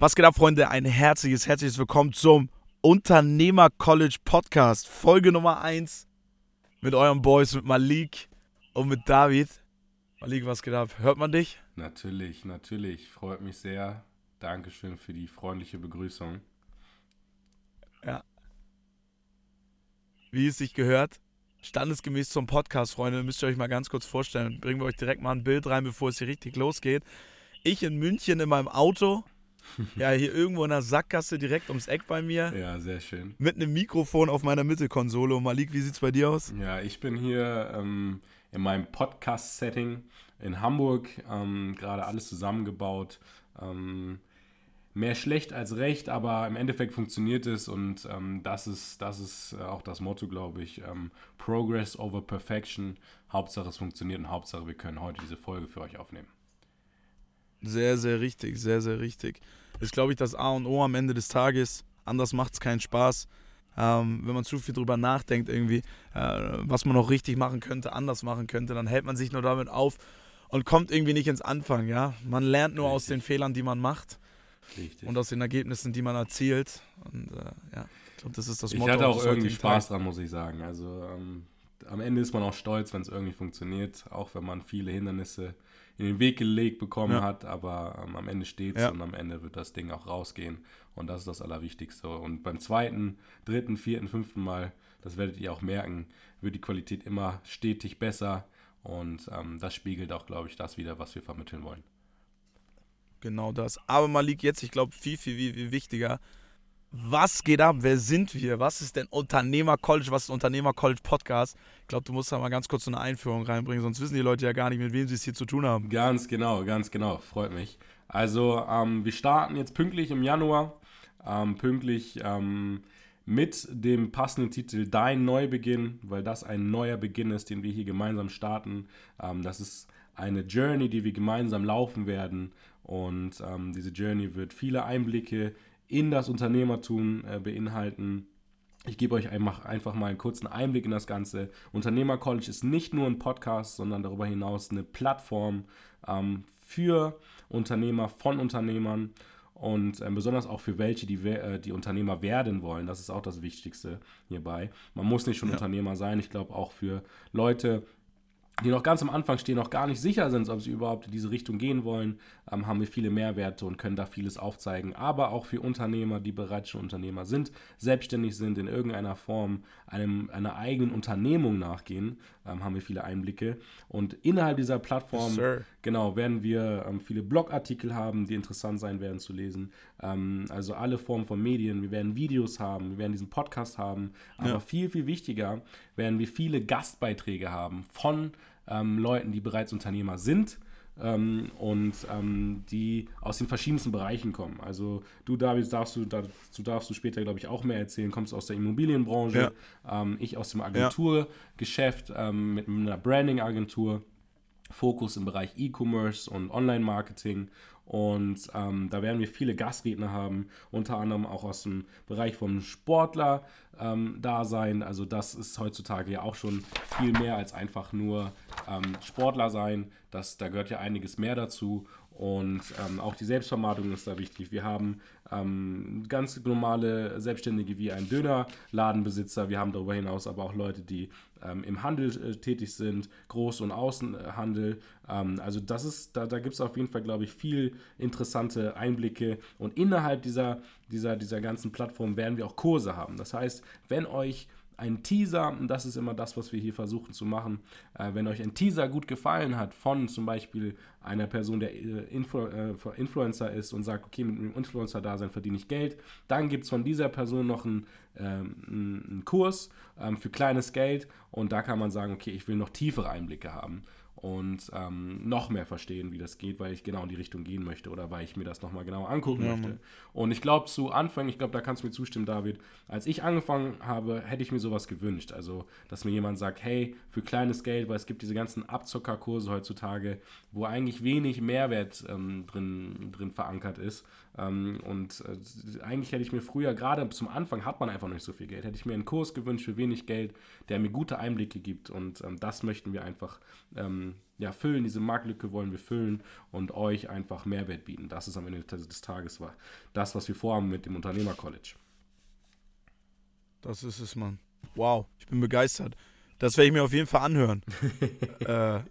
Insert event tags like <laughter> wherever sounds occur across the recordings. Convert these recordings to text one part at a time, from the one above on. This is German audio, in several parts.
Was geht ab, Freunde? Ein herzliches, herzliches Willkommen zum Unternehmer College Podcast, Folge Nummer 1 mit euren Boys, mit Malik und mit David. Malik, was geht ab? Hört man dich? Natürlich, natürlich. Freut mich sehr. Dankeschön für die freundliche Begrüßung. Ja. Wie es sich gehört, standesgemäß zum Podcast, Freunde, müsst ihr euch mal ganz kurz vorstellen. Bringen wir euch direkt mal ein Bild rein, bevor es hier richtig losgeht. Ich in München in meinem Auto ja, hier irgendwo in der Sackgasse direkt ums Eck bei mir. Ja, sehr schön. Mit einem Mikrofon auf meiner Mittelkonsole. Und Malik, wie sieht's bei dir aus? Ja, ich bin hier ähm, in meinem Podcast-Setting in Hamburg, ähm, gerade alles zusammengebaut. Ähm, mehr schlecht als recht, aber im Endeffekt funktioniert es und ähm, das ist, das ist äh, auch das Motto, glaube ich. Ähm, Progress over Perfection. Hauptsache es funktioniert und Hauptsache wir können heute diese Folge für euch aufnehmen. Sehr, sehr richtig, sehr, sehr richtig. Ist, glaube ich, das A und O am Ende des Tages. Anders macht es keinen Spaß. Ähm, wenn man zu viel drüber nachdenkt, irgendwie, äh, was man noch richtig machen könnte, anders machen könnte, dann hält man sich nur damit auf und kommt irgendwie nicht ins Anfangen, ja. Man lernt nur richtig. aus den Fehlern, die man macht. Richtig. Und aus den Ergebnissen, die man erzielt. Und äh, ja, ich glaube, das ist das Motto. Ich hatte auch irgendwie Spaß dran, muss ich sagen. Also ähm, am Ende ist man auch stolz, wenn es irgendwie funktioniert, auch wenn man viele Hindernisse in den Weg gelegt bekommen ja. hat, aber ähm, am Ende steht es ja. und am Ende wird das Ding auch rausgehen und das ist das Allerwichtigste. Und beim zweiten, dritten, vierten, fünften Mal, das werdet ihr auch merken, wird die Qualität immer stetig besser und ähm, das spiegelt auch, glaube ich, das wieder, was wir vermitteln wollen. Genau das. Aber Malik, jetzt, ich glaube, viel, viel, viel, viel wichtiger, was geht ab? Wer sind wir? Was ist denn Unternehmer College? Was ist Unternehmer College Podcast? Ich glaube, du musst da mal ganz kurz so eine Einführung reinbringen, sonst wissen die Leute ja gar nicht, mit wem sie es hier zu tun haben. Ganz genau, ganz genau. Freut mich. Also, ähm, wir starten jetzt pünktlich im Januar. Ähm, pünktlich ähm, mit dem passenden Titel Dein Neubeginn, weil das ein neuer Beginn ist, den wir hier gemeinsam starten. Ähm, das ist eine Journey, die wir gemeinsam laufen werden. Und ähm, diese Journey wird viele Einblicke in das Unternehmertum äh, beinhalten. Ich gebe euch einfach, mal einen kurzen Einblick in das Ganze. Unternehmer College ist nicht nur ein Podcast, sondern darüber hinaus eine Plattform ähm, für Unternehmer, von Unternehmern und äh, besonders auch für welche, die, äh, die Unternehmer werden wollen. Das ist auch das Wichtigste hierbei. Man muss nicht schon ja. Unternehmer sein. Ich glaube auch für Leute, die noch ganz am Anfang stehen, noch gar nicht sicher sind, ob sie überhaupt in diese Richtung gehen wollen, ähm, haben wir viele Mehrwerte und können da vieles aufzeigen. Aber auch für Unternehmer, die bereits schon Unternehmer sind, selbstständig sind, in irgendeiner Form einem, einer eigenen Unternehmung nachgehen, ähm, haben wir viele Einblicke. Und innerhalb dieser Plattform, yes, genau, werden wir ähm, viele Blogartikel haben, die interessant sein werden zu lesen. Ähm, also alle Formen von Medien. Wir werden Videos haben, wir werden diesen Podcast haben. Aber ja. viel, viel wichtiger werden wir viele Gastbeiträge haben von ähm, Leuten, die bereits Unternehmer sind. Ähm, und ähm, die aus den verschiedensten Bereichen kommen. Also du, David, darfst du, dazu darfst du später, glaube ich, auch mehr erzählen, kommst aus der Immobilienbranche, ja. ähm, ich aus dem Agenturgeschäft ähm, mit einer Branding-Agentur, Fokus im Bereich E-Commerce und Online-Marketing und ähm, da werden wir viele Gastredner haben, unter anderem auch aus dem Bereich vom Sportler ähm, da sein. Also das ist heutzutage ja auch schon viel mehr als einfach nur ähm, Sportler sein. Das, da gehört ja einiges mehr dazu. Und ähm, auch die Selbstvermarktung ist da wichtig. Wir haben ähm, ganz normale Selbstständige wie ein Dönerladenbesitzer. Wir haben darüber hinaus aber auch Leute, die ähm, im Handel äh, tätig sind, Groß- und Außenhandel. Ähm, also das ist, da, da gibt es auf jeden Fall, glaube ich, viel interessante Einblicke. Und innerhalb dieser, dieser, dieser ganzen Plattform werden wir auch Kurse haben. Das heißt, wenn euch ein Teaser, und das ist immer das, was wir hier versuchen zu machen, äh, wenn euch ein Teaser gut gefallen hat von zum Beispiel einer Person, der äh, Influ äh, Influencer ist und sagt, okay, mit dem Influencer-Dasein verdiene ich Geld, dann gibt es von dieser Person noch einen, ähm, einen Kurs ähm, für kleines Geld. Und da kann man sagen, okay, ich will noch tiefere Einblicke haben und ähm, noch mehr verstehen, wie das geht, weil ich genau in die Richtung gehen möchte oder weil ich mir das nochmal genauer angucken ja, möchte. Mann. Und ich glaube, zu Anfang, ich glaube, da kannst du mir zustimmen, David, als ich angefangen habe, hätte ich mir sowas gewünscht. Also, dass mir jemand sagt, hey, für kleines Geld, weil es gibt diese ganzen Abzockerkurse heutzutage, wo eigentlich wenig Mehrwert ähm, drin, drin verankert ist. Ähm, und äh, eigentlich hätte ich mir früher, gerade zum Anfang hat man einfach nicht so viel Geld, hätte ich mir einen Kurs gewünscht für wenig Geld, der mir gute Einblicke gibt. Und ähm, das möchten wir einfach ähm, ja, füllen. Diese Marktlücke wollen wir füllen und euch einfach Mehrwert bieten. Das ist am Ende des Tages war das, was wir vorhaben mit dem Unternehmer-College. Das ist es, Mann. Wow, ich bin begeistert. Das werde ich mir auf jeden Fall anhören. <laughs> äh, <laughs>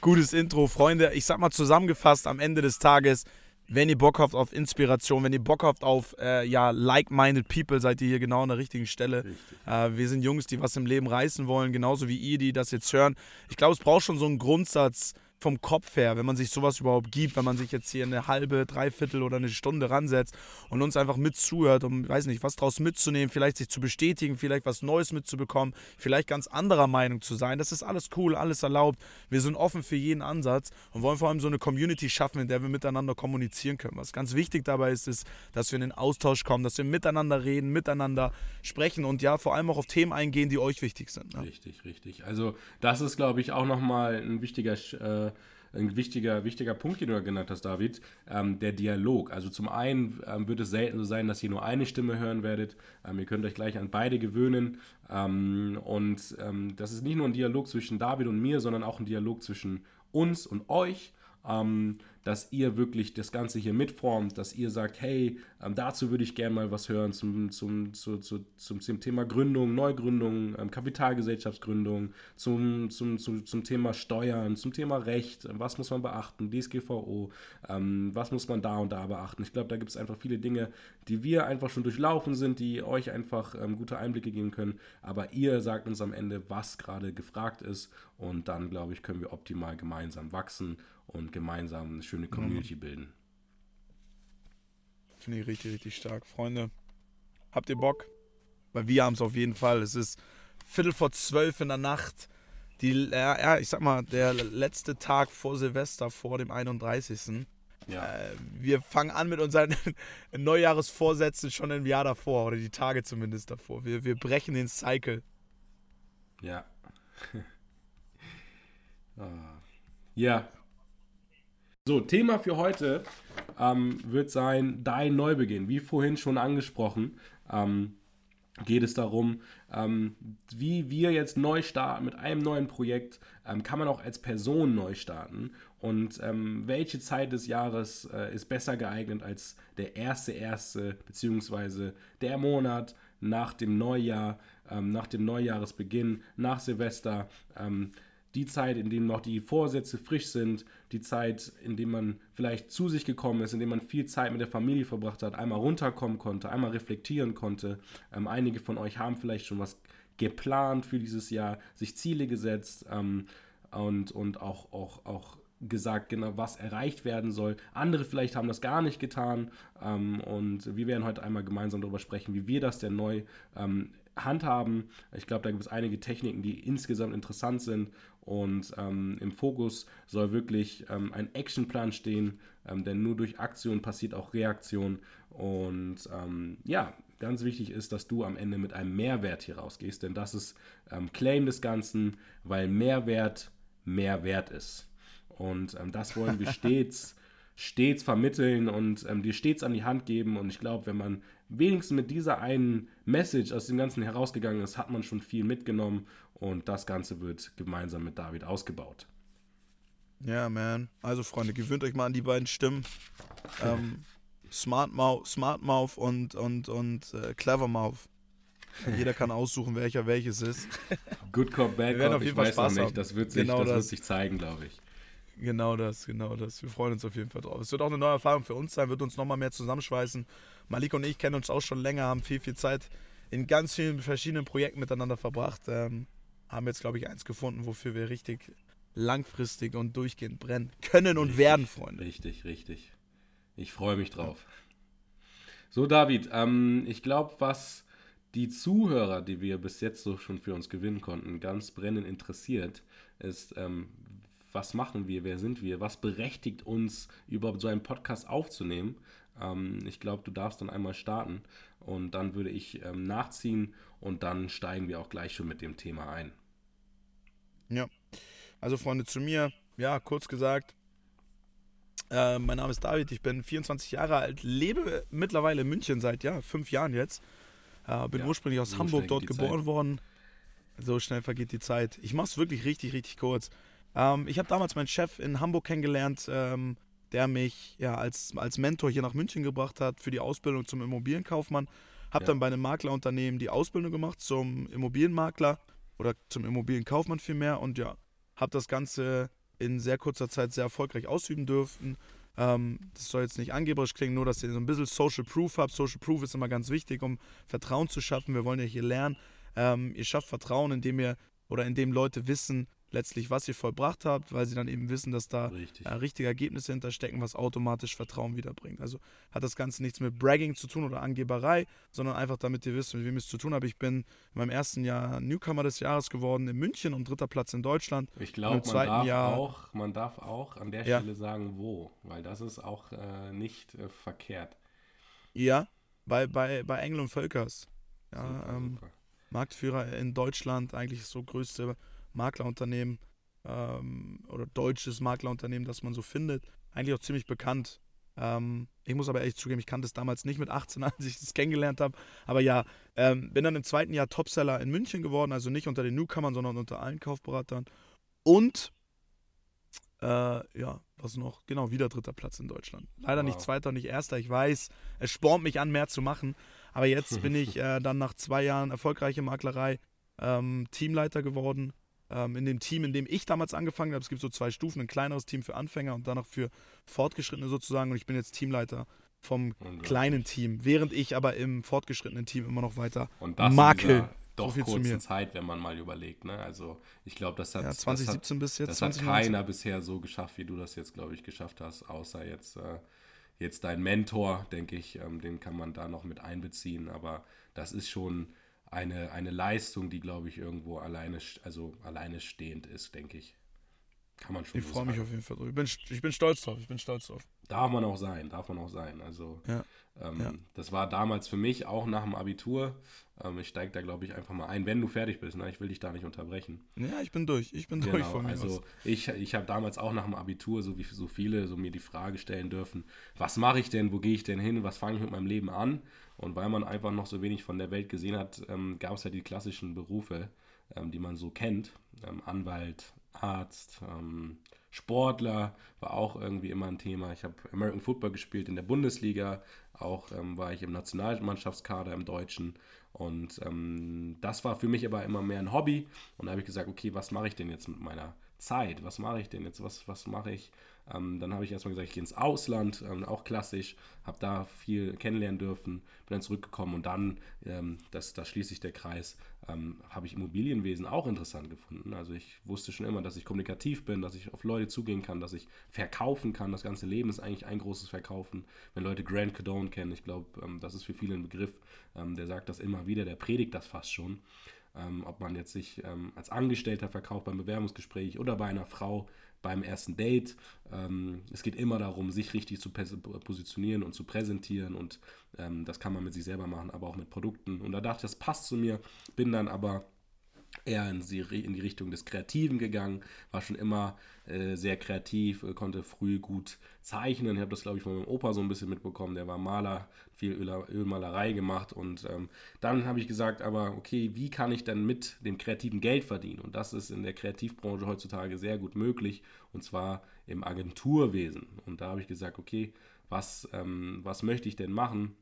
gutes Intro, Freunde. Ich sag mal zusammengefasst am Ende des Tages, wenn ihr Bock habt auf Inspiration, wenn ihr Bock habt auf äh, ja, like-minded people, seid ihr hier genau an der richtigen Stelle. Äh, wir sind Jungs, die was im Leben reißen wollen, genauso wie ihr, die das jetzt hören. Ich glaube, es braucht schon so einen Grundsatz, vom Kopf her, wenn man sich sowas überhaupt gibt, wenn man sich jetzt hier eine halbe, dreiviertel oder eine Stunde ransetzt und uns einfach mitzuhört, um, weiß nicht, was draus mitzunehmen, vielleicht sich zu bestätigen, vielleicht was Neues mitzubekommen, vielleicht ganz anderer Meinung zu sein. Das ist alles cool, alles erlaubt. Wir sind offen für jeden Ansatz und wollen vor allem so eine Community schaffen, in der wir miteinander kommunizieren können. Was ganz wichtig dabei ist, ist, dass wir in den Austausch kommen, dass wir miteinander reden, miteinander sprechen und ja, vor allem auch auf Themen eingehen, die euch wichtig sind. Ne? Richtig, richtig. Also das ist, glaube ich, auch nochmal ein wichtiger äh, ein wichtiger, wichtiger Punkt, den du genannt hast, David, ähm, der Dialog. Also zum einen ähm, wird es selten so sein, dass ihr nur eine Stimme hören werdet. Ähm, ihr könnt euch gleich an beide gewöhnen. Ähm, und ähm, das ist nicht nur ein Dialog zwischen David und mir, sondern auch ein Dialog zwischen uns und euch. Ähm, dass ihr wirklich das Ganze hier mitformt, dass ihr sagt, hey, ähm, dazu würde ich gerne mal was hören zum, zum, zu, zu, zum, zum Thema Gründung, Neugründung, ähm, Kapitalgesellschaftsgründung, zum, zum, zum, zum Thema Steuern, zum Thema Recht, was muss man beachten, DSGVO, ähm, was muss man da und da beachten. Ich glaube, da gibt es einfach viele Dinge, die wir einfach schon durchlaufen sind, die euch einfach ähm, gute Einblicke geben können, aber ihr sagt uns am Ende, was gerade gefragt ist und dann, glaube ich, können wir optimal gemeinsam wachsen und gemeinsam eine schöne Community mhm. bilden. Finde ich richtig, richtig stark. Freunde, habt ihr Bock? Weil wir haben es auf jeden Fall. Es ist Viertel vor zwölf in der Nacht. Die, ja, ich sag mal, der letzte Tag vor Silvester, vor dem 31. Ja. Äh, wir fangen an mit unseren <laughs> Neujahresvorsätzen schon im Jahr davor oder die Tage zumindest davor. Wir, wir brechen den Cycle. Ja. <laughs> ah. Ja, so, Thema für heute ähm, wird sein Dein Neubeginn. Wie vorhin schon angesprochen, ähm, geht es darum, ähm, wie wir jetzt neu starten mit einem neuen Projekt. Ähm, kann man auch als Person neu starten? Und ähm, welche Zeit des Jahres äh, ist besser geeignet als der erste erste beziehungsweise der Monat nach dem Neujahr, ähm, nach dem Neujahresbeginn, nach Silvester? die Zeit, in dem noch die Vorsätze frisch sind, die Zeit, in dem man vielleicht zu sich gekommen ist, in dem man viel Zeit mit der Familie verbracht hat, einmal runterkommen konnte, einmal reflektieren konnte. Ähm, einige von euch haben vielleicht schon was geplant für dieses Jahr, sich Ziele gesetzt ähm, und, und auch, auch, auch gesagt, genau, was erreicht werden soll. Andere vielleicht haben das gar nicht getan. Ähm, und wir werden heute einmal gemeinsam darüber sprechen, wie wir das denn neu ähm, handhaben. Ich glaube, da gibt es einige Techniken, die insgesamt interessant sind und ähm, im Fokus soll wirklich ähm, ein Actionplan stehen, ähm, denn nur durch Aktion passiert auch Reaktion. Und ähm, ja, ganz wichtig ist, dass du am Ende mit einem Mehrwert hier rausgehst, denn das ist ähm, Claim des Ganzen, weil Mehrwert Mehrwert ist. Und ähm, das wollen wir <laughs> stets, stets vermitteln und dir stets an die Hand geben. Und ich glaube, wenn man wenigstens mit dieser einen Message aus dem Ganzen herausgegangen ist, hat man schon viel mitgenommen und das Ganze wird gemeinsam mit David ausgebaut. Ja, man. Also, Freunde, gewöhnt euch mal an die beiden Stimmen. Ähm, Smart Mouth, Smart Mouth und, und, und äh, Clever Mouth. Jeder kann aussuchen, welcher welches ist. Good Cop, Bad Cop, ich weiß Spaß noch nicht. Das wird sich, genau das, das. Wird sich zeigen, glaube ich. Genau das, genau das. Wir freuen uns auf jeden Fall drauf. Es wird auch eine neue Erfahrung für uns sein, wird uns nochmal mehr zusammenschweißen. Malik und ich kennen uns auch schon länger, haben viel, viel Zeit in ganz vielen verschiedenen Projekten miteinander verbracht. Ähm, haben jetzt, glaube ich, eins gefunden, wofür wir richtig langfristig und durchgehend brennen können und richtig, werden, Freunde. Richtig, richtig. Ich freue mich drauf. So, David, ähm, ich glaube, was die Zuhörer, die wir bis jetzt so schon für uns gewinnen konnten, ganz brennend interessiert, ist, ähm, was machen wir, wer sind wir, was berechtigt uns, überhaupt so einen Podcast aufzunehmen. Ähm, ich glaube, du darfst dann einmal starten und dann würde ich ähm, nachziehen und dann steigen wir auch gleich schon mit dem Thema ein. Ja, also Freunde, zu mir, ja, kurz gesagt, Äh, mein Name ist David, ich bin 24 Jahre alt, lebe mittlerweile in München seit ja, fünf Jahren jetzt. Äh, bin ja, ursprünglich aus so Hamburg dort geboren Zeit. worden. So schnell vergeht die Zeit. Ich mache es wirklich richtig, richtig kurz. Ähm, ich habe damals meinen Chef in Hamburg kennengelernt, ähm, der mich ja als, als Mentor hier nach München gebracht hat für die Ausbildung zum Immobilienkaufmann. Habe ja. dann bei einem Maklerunternehmen die Ausbildung gemacht zum Immobilienmakler oder zum Immobilienkaufmann vielmehr und ja, habe das Ganze in sehr kurzer Zeit sehr erfolgreich ausüben dürfen. Ähm, das soll jetzt nicht angeberisch klingen, nur dass ihr so ein bisschen Social Proof habt. Social Proof ist immer ganz wichtig, um Vertrauen zu schaffen. Wir wollen ja hier lernen. Ähm, ihr schafft Vertrauen, indem ihr oder indem Leute wissen, letztlich, was ihr vollbracht habt, weil sie dann eben wissen, dass da Richtig. äh, richtige Ergebnisse hinterstecken, was automatisch Vertrauen wiederbringt. Also hat das Ganze nichts mit Bragging zu tun oder Angeberei, sondern einfach damit ihr wisst, mit wem ihr es zu tun habt. Ich bin in meinem ersten Jahr Newcomer des Jahres geworden in München und dritter Platz in Deutschland. Ich glaube, man, darf Jahr, auch, man darf auch an der ja. Stelle sagen, wo, weil das ist auch äh, nicht äh, verkehrt. Ja, bei, bei, bei Engel und Völkers. Ja, super, ähm, super. Marktführer in Deutschland, eigentlich so größte Maklerunternehmen ähm, oder deutsches Maklerunternehmen, das man so findet. Eigentlich auch ziemlich bekannt. Ähm, ich muss aber ehrlich zugeben, ich kannte es damals nicht mit 18, <laughs> als ich es kennengelernt habe. Aber ja, ähm, bin dann im zweiten Jahr Topseller in München geworden, also nicht unter den Newcomern, sondern unter allen Kaufberatern. Und äh, ja, was noch? Genau, wieder dritter Platz in Deutschland. Leider wow. nicht zweiter und nicht erster. Ich weiß, es spornt mich an, mehr zu machen. Aber jetzt bin ich <laughs> äh, dann nach zwei Jahren erfolgreiche Maklerei ähm, Teamleiter geworden ähm, in dem Team, in dem ich damals angefangen habe. Es gibt so zwei Stufen, ein kleineres Team für Anfänger und danach für Fortgeschrittene sozusagen. Und ich bin jetzt Teamleiter vom kleinen Team, während ich aber im fortgeschrittenen Team immer noch weiter und das makel. Doch so kurzen Zeit, wenn man mal überlegt. Ne? Also ich glaube, das hat, ja, 2017 das hat, bis jetzt. Das 2019. hat keiner bisher so geschafft, wie du das jetzt, glaube ich, geschafft hast, außer jetzt, äh, jetzt dein Mentor, denke ich, ähm, den kann man da noch mit einbeziehen. Aber das ist schon eine, eine Leistung, die, glaube ich, irgendwo alleine, also alleine stehend ist, denke ich. Kann man schon Ich so freue mich auf jeden Fall. Ich bin, ich bin stolz drauf. Ich bin stolz drauf. Darf man auch sein, darf man auch sein. Also, ja. Ähm, ja. das war damals für mich auch nach dem Abitur. Ähm, ich steige da, glaube ich, einfach mal ein, wenn du fertig bist. Ne? Ich will dich da nicht unterbrechen. Ja, ich bin durch. Ich bin genau, durch von mir. Also, aus. ich, ich habe damals auch nach dem Abitur, so wie so viele, so mir die Frage stellen dürfen: Was mache ich denn? Wo gehe ich denn hin? Was fange ich mit meinem Leben an? Und weil man einfach noch so wenig von der Welt gesehen hat, ähm, gab es ja die klassischen Berufe, ähm, die man so kennt. Ähm, Anwalt, Arzt, ähm, Sportler war auch irgendwie immer ein Thema. Ich habe American Football gespielt in der Bundesliga, auch ähm, war ich im Nationalmannschaftskader im Deutschen. Und ähm, das war für mich aber immer mehr ein Hobby. Und da habe ich gesagt, okay, was mache ich denn jetzt mit meiner Zeit? Was mache ich denn jetzt? Was, was mache ich? Ähm, dann habe ich erstmal gesagt, ich gehe ins Ausland, ähm, auch klassisch, habe da viel kennenlernen dürfen, bin dann zurückgekommen und dann, ähm, das, da schließt sich der Kreis, ähm, habe ich Immobilienwesen auch interessant gefunden. Also ich wusste schon immer, dass ich kommunikativ bin, dass ich auf Leute zugehen kann, dass ich verkaufen kann. Das ganze Leben ist eigentlich ein großes Verkaufen. Wenn Leute Grant Cardone kennen, ich glaube, ähm, das ist für viele ein Begriff, ähm, der sagt das immer wieder, der predigt das fast schon. ob man jetzt sich als Angestellter verkauft beim Bewerbungsgespräch oder bei einer Frau, beim ersten Date. Ähm, es geht immer darum, sich richtig zu positionieren und zu präsentieren und ähm, das kann man mit sich selber machen, aber auch mit Produkten. Und da dachte ich, das passt zu mir, bin dann aber eher in die, in die Richtung des Kreativen gegangen, war schon immer äh, sehr kreativ, äh, konnte früh gut zeichnen. Ich habe das, glaube ich, von meinem Opa so ein bisschen mitbekommen. Der war Maler, viel Öl, Ölmalerei gemacht. Und ähm, dann habe ich gesagt, aber okay, wie kann ich denn mit dem kreativen Geld verdienen? Und das ist in der Kreativbranche heutzutage sehr gut möglich. Und zwar im Agenturwesen. Und da habe ich gesagt, okay, was, ähm, was möchte ich denn machen?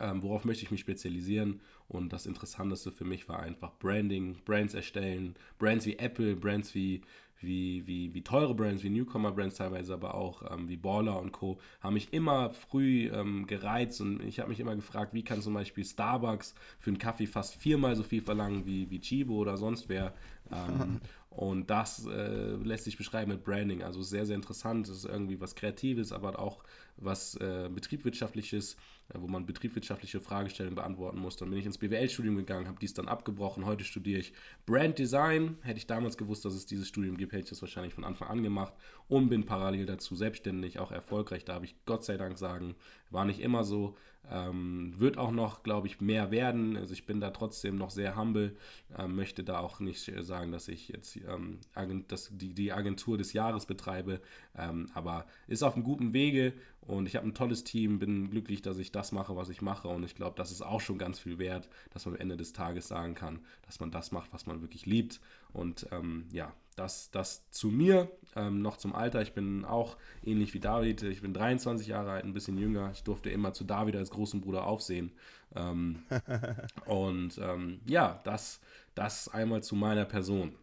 ähm, worauf möchte ich mich spezialisieren. Und das Interessanteste für mich war einfach Branding, Brands erstellen, Brands wie Apple, Brands wie, wie, wie, wie teure Brands, wie Newcomer-Brands teilweise, aber auch ähm, wie Baller und Co. haben mich immer früh ähm, gereizt und ich habe mich immer gefragt, wie kann zum Beispiel Starbucks für einen Kaffee fast viermal so viel verlangen wie, wie Chibo oder sonst wer. Ähm, <laughs> und das äh, lässt sich beschreiben mit Branding. Also sehr, sehr interessant. Es ist irgendwie was Kreatives, aber auch was äh, Betriebswirtschaftliches, wo man betriebswirtschaftliche Fragestellungen beantworten muss. Dann bin ich ins BWL-Studium gegangen, habe dies dann abgebrochen. Heute studiere ich Brand Design. Hätte ich damals gewusst, dass es dieses Studium gibt, hätte ich das wahrscheinlich von Anfang an gemacht und bin parallel dazu selbstständig, auch erfolgreich. Da habe ich Gott sei Dank sagen, war nicht immer so. Ähm, wird auch noch, glaube ich, mehr werden. Also ich bin da trotzdem noch sehr humble, ähm, möchte da auch nicht sagen, dass ich jetzt ähm, das, die, die Agentur des Jahres betreibe, ähm, aber ist auf einem guten Wege und ich habe ein tolles Team, bin glücklich, dass ich das mache, was ich mache und ich glaube, das ist auch schon ganz viel wert, dass man am Ende des Tages sagen kann, dass man das macht, was man wirklich liebt und ähm, ja, das, das zu mir, ähm, noch zum Alter. Ich bin auch ähnlich wie David. Ich bin 23 Jahre alt, ein bisschen jünger. Ich durfte immer zu David als großen Bruder aufsehen. Ähm, <laughs> und ähm, ja, das, das einmal zu meiner Person.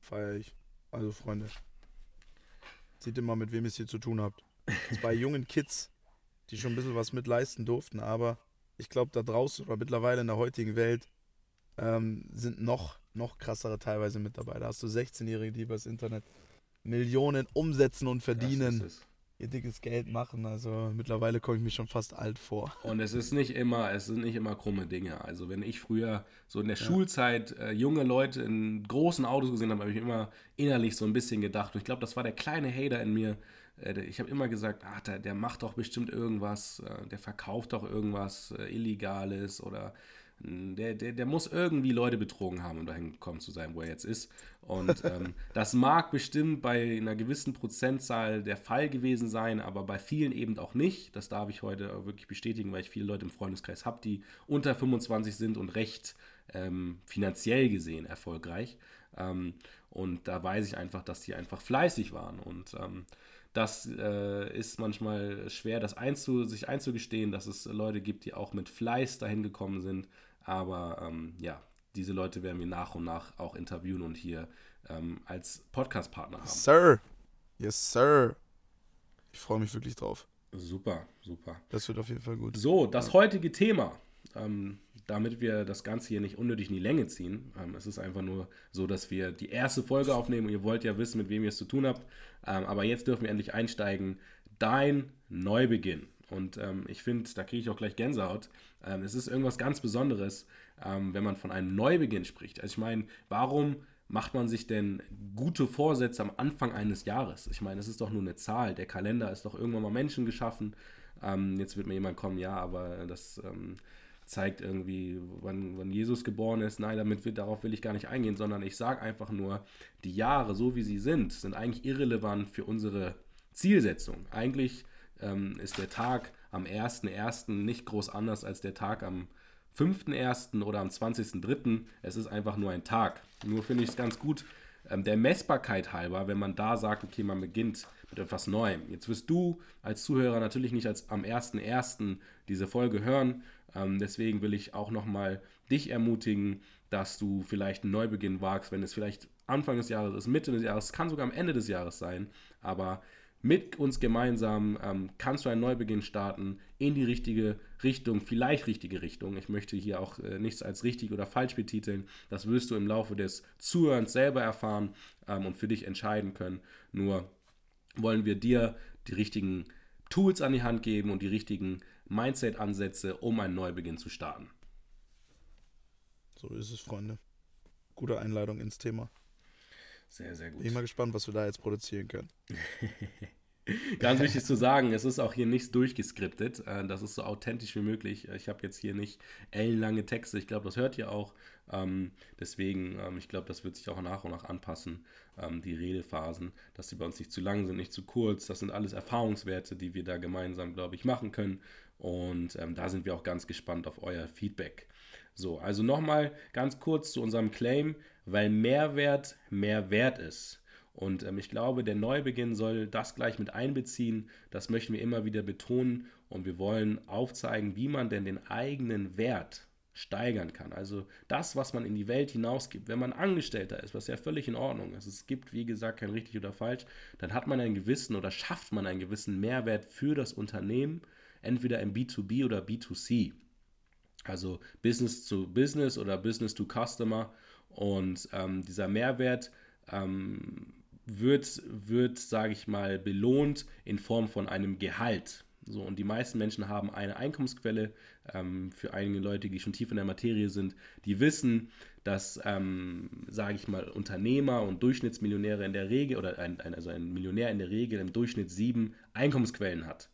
Feier ich. Also, Freunde, seht immer, mit wem ihr es hier zu tun habt. Zwei <laughs> jungen Kids, die schon ein bisschen was mitleisten durften, aber ich glaube, da draußen oder mittlerweile in der heutigen Welt ähm, sind noch, noch krassere teilweise mit dabei. Da hast du 16-Jährige, die übers Internet Millionen umsetzen und verdienen, ihr dickes Geld machen. Also mittlerweile komme ich mir schon fast alt vor. Und es ist nicht immer, es sind nicht immer krumme Dinge. Also wenn ich früher so in der ja. Schulzeit äh, junge Leute in großen Autos gesehen habe, habe ich immer innerlich so ein bisschen gedacht. Und ich glaube, das war der kleine Hater in mir. Äh, ich habe immer gesagt, ach, der, der, macht doch bestimmt irgendwas, äh, der verkauft doch irgendwas äh, Illegales oder der, der, der muss irgendwie Leute betrogen haben, um dahin gekommen zu sein, wo er jetzt ist. Und <laughs> ähm, das mag bestimmt bei einer gewissen Prozentzahl der Fall gewesen sein, aber bei vielen eben auch nicht. Das darf ich heute wirklich bestätigen, weil ich viele Leute im Freundeskreis habe, die unter 25 sind und recht ähm, finanziell gesehen erfolgreich. Ähm, und da weiß ich einfach, dass die einfach fleißig waren. Und ähm, das äh, ist manchmal schwer, das einzu, sich einzugestehen, dass es Leute gibt, die auch mit Fleiß dahin gekommen sind aber ähm, ja, diese Leute werden wir nach und nach auch interviewen und hier ähm, als Podcast-Partner haben. Sir. Yes, Sir. Ich freue mich wirklich drauf. Super, super. Das wird auf jeden Fall gut. So, das heutige Thema. Ähm, damit wir das Ganze hier nicht unnötig in die Länge ziehen. Ähm, es ist einfach nur so, dass wir die erste Folge aufnehmen. Ihr wollt ja wissen, mit wem ihr es zu tun habt. Ähm, aber jetzt dürfen wir endlich einsteigen. Dein Neubeginn. Und ähm, ich finde, da kriege ich auch gleich Gänsehaut. Ähm, es ist irgendwas ganz Besonderes, ähm, wenn man von einem Neubeginn spricht. Also ich meine, warum macht man sich denn gute Vorsätze am Anfang eines Jahres? Ich meine, es ist doch nur eine Zahl. Der Kalender ist doch irgendwann mal Menschen geschaffen. Ähm, jetzt wird mir jemand kommen, ja, aber das zeigt irgendwie, wann, wann, Jesus geboren ist. Nein, damit will, darauf will ich gar nicht eingehen, sondern ich sage einfach nur, die Jahre, so wie sie sind, sind eigentlich irrelevant für unsere Zielsetzung. Eigentlich ähm, ist der Tag am 1.1. nicht groß anders als der Tag am 5.1. oder am 20.3. Es ist einfach nur ein Tag. Nur finde ich es ganz gut, ähm, der Messbarkeit halber, wenn man da sagt, okay, man beginnt mit etwas Neuem. Jetzt wirst du als Zuhörer natürlich nicht als am 1.1. diese Folge hören. Ähm, deswegen will ich auch nochmal dich ermutigen, dass du vielleicht einen Neubeginn wagst, wenn es vielleicht Anfang des Jahres ist, Mitte des Jahres, kann sogar am Ende des Jahres sein. Aber mit uns gemeinsam ähm, kannst du einen Neubeginn starten in die richtige Richtung, vielleicht richtige Richtung. Ich möchte hier auch äh, nichts als richtig oder falsch betiteln. Das wirst du im Laufe des Zuhörens selber erfahren ähm, und für dich entscheiden können. Nur wollen wir dir die richtigen Tools an die Hand geben und die richtigen Mindset-Ansätze, um einen Neubeginn zu starten. So ist es, Freunde. Gute Einleitung ins Thema. Sehr, sehr gut. Bin mal gespannt, was wir da jetzt produzieren können. <laughs> Ganz <laughs> wichtig zu sagen, es ist auch hier nichts durchgeskriptet. Äh, das ist so authentisch wie möglich. Ich habe jetzt hier nicht ellenlange Texte. Ich glaube, das hört ihr auch. Ähm, deswegen, ähm, ich glaube, das wird sich auch nach und nach anpassen. Ähm, die Redephasen, dass sie bei uns nicht zu lang sind, nicht zu kurz. Das sind alles Erfahrungswerte, die wir da gemeinsam, glaube ich, machen können. Und da sind wir auch ganz gespannt auf euer Feedback. So, also nochmal ganz kurz zu unserem Claim, weil Mehrwert mehr wert ist. Und ähm, ich glaube, der Neubeginn soll das gleich mit einbeziehen. Das möchten wir immer wieder betonen. Und wir wollen aufzeigen, wie man denn den eigenen Wert steigern kann. Also das, was man in die Welt hinausgibt. Wenn man Angestellter ist, was ja völlig in Ordnung ist, es gibt, wie gesagt, kein richtig oder falsch, dann hat man einen gewissen oder schafft man einen gewissen Mehrwert für das Unternehmen, entweder im B2B oder B2C. Also Business zu Business oder Business to Customer. Und ähm, dieser Mehrwert ähm, wird, wird sage ich mal, belohnt in Form von einem Gehalt. So, und die meisten Menschen haben eine Einkommensquelle. Ähm, für einige Leute, die schon tief in der Materie sind, die wissen, dass, ähm, sage ich mal, Unternehmer und Durchschnittsmillionäre in der Regel, oder ein, ein, also ein Millionär in der Regel im Durchschnitt sieben Einkommensquellen hat.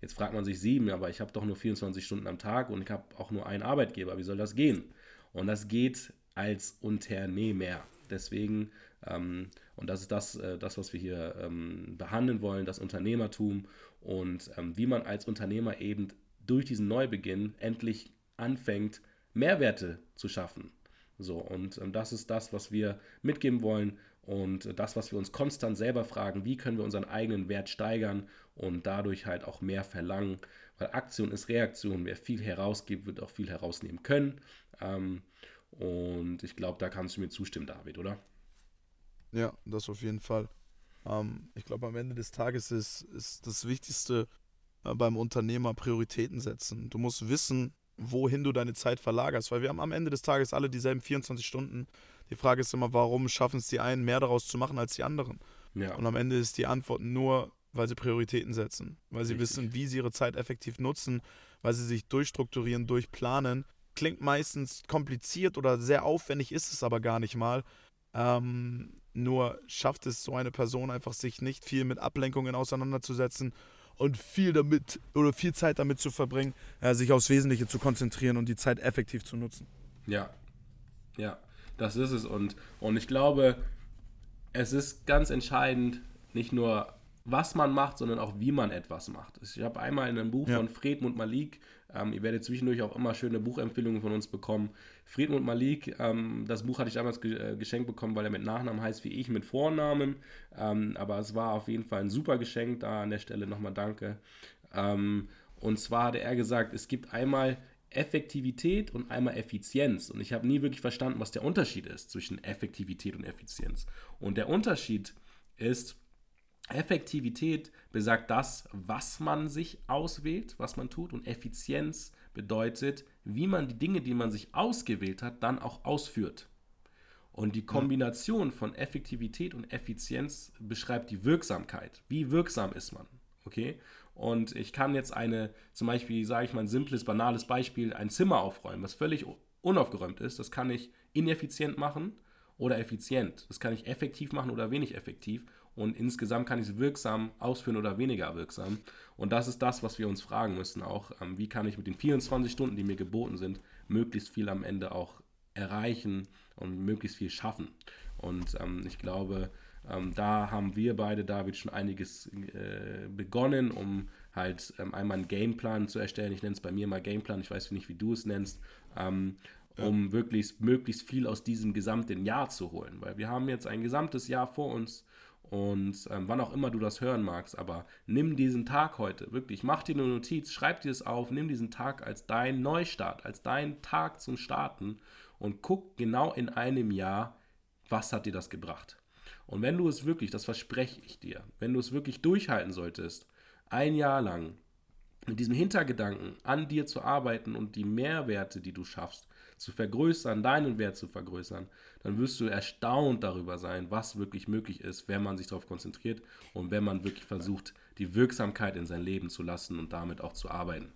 Jetzt fragt man sich sieben, aber ich habe doch nur 24 Stunden am Tag und ich habe auch nur einen Arbeitgeber. Wie soll das gehen? Und das geht als Unternehmer. Deswegen, ähm, und das ist das, äh, das was wir hier ähm, behandeln wollen, das Unternehmertum und ähm, wie man als Unternehmer eben durch diesen Neubeginn endlich anfängt, Mehrwerte zu schaffen. So, und ähm, das ist das, was wir mitgeben wollen und das, was wir uns konstant selber fragen, wie können wir unseren eigenen Wert steigern und dadurch halt auch mehr verlangen, weil Aktion ist Reaktion. Wer viel herausgibt, wird auch viel herausnehmen können. Ähm, und ich glaube, da kannst du mir zustimmen, David, oder? Ja, das auf jeden Fall. Ähm, ich glaube, am Ende des Tages ist, ist das Wichtigste äh, beim Unternehmer Prioritäten setzen. Du musst wissen, wohin du deine Zeit verlagerst, weil wir haben am Ende des Tages alle dieselben 24 Stunden. Die Frage ist immer, warum schaffen es die einen, mehr daraus zu machen als die anderen? Ja. Und am Ende ist die Antwort nur, weil sie Prioritäten setzen, weil sie Richtig. wissen, wie sie ihre Zeit effektiv nutzen, weil sie sich durchstrukturieren, durchplanen. Klingt meistens kompliziert oder sehr aufwendig, ist es aber gar nicht mal. Ähm, nur schafft es so eine Person einfach, sich nicht viel mit Ablenkungen auseinanderzusetzen und viel damit oder viel Zeit damit zu verbringen, sich aufs Wesentliche zu konzentrieren und die Zeit effektiv zu nutzen. Ja, ja, das ist es. Und, und ich glaube, es ist ganz entscheidend, nicht nur was man macht, sondern auch wie man etwas macht. Ich habe einmal in einem Buch ja. von Fredmund Malik, ähm, ihr werdet zwischendurch auch immer schöne Buchempfehlungen von uns bekommen. Fredmund Malik, ähm, das Buch hatte ich damals ge äh, geschenkt bekommen, weil er mit Nachnamen heißt wie ich mit Vornamen. Ähm, aber es war auf jeden Fall ein super Geschenk, da an der Stelle nochmal danke. Ähm, und zwar hatte er gesagt, es gibt einmal Effektivität und einmal Effizienz. Und ich habe nie wirklich verstanden, was der Unterschied ist zwischen Effektivität und Effizienz. Und der Unterschied ist, Effektivität besagt das, was man sich auswählt, was man tut. Und Effizienz bedeutet, wie man die Dinge, die man sich ausgewählt hat, dann auch ausführt. Und die Kombination von Effektivität und Effizienz beschreibt die Wirksamkeit. Wie wirksam ist man? Okay? Und ich kann jetzt eine, zum Beispiel, sage ich mal ein simples, banales Beispiel, ein Zimmer aufräumen, was völlig unaufgeräumt ist. Das kann ich ineffizient machen oder effizient. Das kann ich effektiv machen oder wenig effektiv und insgesamt kann ich es wirksam ausführen oder weniger wirksam. Und das ist das, was wir uns fragen müssen auch. Ähm, wie kann ich mit den 24 Stunden, die mir geboten sind, möglichst viel am Ende auch erreichen und möglichst viel schaffen. Und ähm, ich glaube, ähm, da haben wir beide, David, schon einiges äh, begonnen, um halt ähm, einmal einen Gameplan zu erstellen. Ich nenne es bei mir mal Gameplan, ich weiß nicht, wie du es nennst. Ähm, um möglichst, möglichst viel aus diesem gesamten Jahr zu holen. Weil wir haben jetzt ein gesamtes Jahr vor uns und ähm, wann auch immer du das hören magst, aber nimm diesen Tag heute, wirklich, mach dir eine Notiz, schreib dir es auf, nimm diesen Tag als dein Neustart, als dein Tag zum Starten und guck genau in einem Jahr, was hat dir das gebracht. Und wenn du es wirklich, das verspreche ich dir, wenn du es wirklich durchhalten solltest, ein Jahr lang mit diesem Hintergedanken an dir zu arbeiten und die Mehrwerte, die du schaffst, zu vergrößern, deinen Wert zu vergrößern, dann wirst du erstaunt darüber sein, was wirklich möglich ist, wenn man sich darauf konzentriert und wenn man wirklich versucht, die Wirksamkeit in sein Leben zu lassen und damit auch zu arbeiten.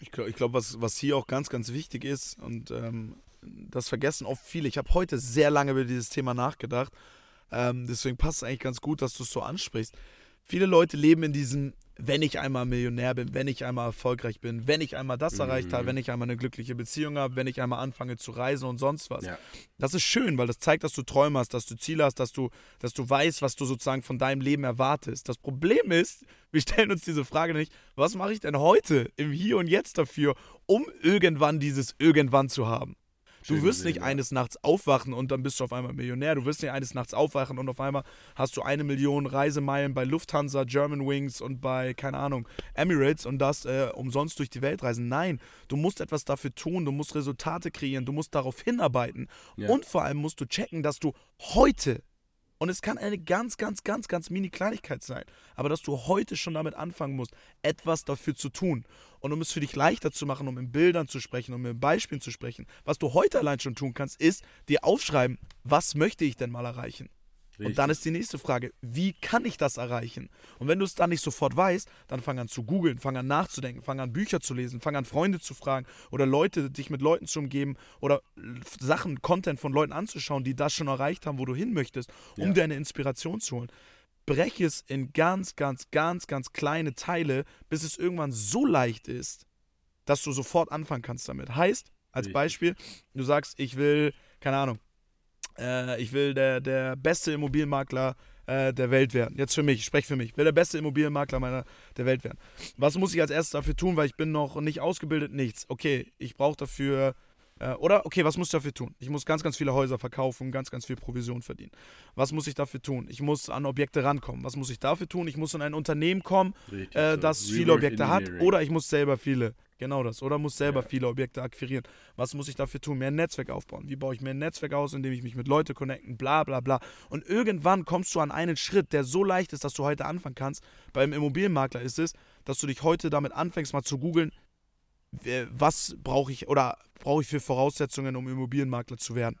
Ich glaube, glaub, was, was hier auch ganz, ganz wichtig ist, und ähm, das vergessen oft viele, ich habe heute sehr lange über dieses Thema nachgedacht, ähm, deswegen passt es eigentlich ganz gut, dass du es so ansprichst. Viele Leute leben in diesem wenn ich einmal Millionär bin, wenn ich einmal erfolgreich bin, wenn ich einmal das erreicht habe, mhm. wenn ich einmal eine glückliche Beziehung habe, wenn ich einmal anfange zu reisen und sonst was. Ja. Das ist schön, weil das zeigt, dass du Träume hast, dass du Ziele hast, dass du, dass du weißt, was du sozusagen von deinem Leben erwartest. Das Problem ist, <laughs> wir stellen uns diese Frage nicht, was mache ich denn heute im Hier und Jetzt dafür, um irgendwann dieses Irgendwann zu haben? Du wirst nicht eines Nachts aufwachen und dann bist du auf einmal Millionär. Du wirst nicht eines Nachts aufwachen und auf einmal hast du eine Million Reisemeilen bei Lufthansa, Germanwings und bei, keine Ahnung, Emirates und das äh, umsonst durch die Welt reisen. Nein, du musst etwas dafür tun, du musst Resultate kreieren, du musst darauf hinarbeiten. Ja. Und vor allem musst du checken, dass du heute und es kann eine ganz, ganz, ganz, ganz mini Kleinigkeit sein. Aber dass du heute schon damit anfangen musst, etwas dafür zu tun. Und um es für dich leichter zu machen, um in Bildern zu sprechen, um in Beispielen zu sprechen, was du heute allein schon tun kannst, ist dir aufschreiben, was möchte ich denn mal erreichen? Richtig. Und dann ist die nächste Frage, wie kann ich das erreichen? Und wenn du es dann nicht sofort weißt, dann fang an zu googeln, fang an nachzudenken, fang an Bücher zu lesen, fang an Freunde zu fragen oder Leute, dich mit Leuten zu umgeben oder Sachen, Content von Leuten anzuschauen, die das schon erreicht haben, wo du hin möchtest, um ja. dir eine Inspiration zu holen. Breche es in ganz, ganz, ganz, ganz kleine Teile, bis es irgendwann so leicht ist, dass du sofort anfangen kannst damit. Heißt, als Richtig. Beispiel, du sagst, ich will, keine Ahnung, äh, ich will der, der beste Immobilienmakler äh, der Welt werden. Jetzt für mich, ich spreche für mich. Ich will der beste Immobilienmakler meiner, der Welt werden. Was muss ich als erstes dafür tun, weil ich bin noch nicht ausgebildet? Nichts. Okay, ich brauche dafür äh, oder, okay, was muss ich dafür tun? Ich muss ganz, ganz viele Häuser verkaufen, ganz, ganz viel Provision verdienen. Was muss ich dafür tun? Ich muss an Objekte rankommen. Was muss ich dafür tun? Ich muss in ein Unternehmen kommen, Richtig, äh, das so viele Objekte hat. Oder ich muss selber viele. Genau das. Oder muss selber ja. viele Objekte akquirieren. Was muss ich dafür tun? Mehr ein Netzwerk aufbauen. Wie baue ich mir ein Netzwerk aus, indem ich mich mit Leuten connecten, bla bla bla. Und irgendwann kommst du an einen Schritt, der so leicht ist, dass du heute anfangen kannst. Beim Immobilienmakler ist es, dass du dich heute damit anfängst, mal zu googeln, was brauche ich oder brauche ich für Voraussetzungen, um Immobilienmakler zu werden.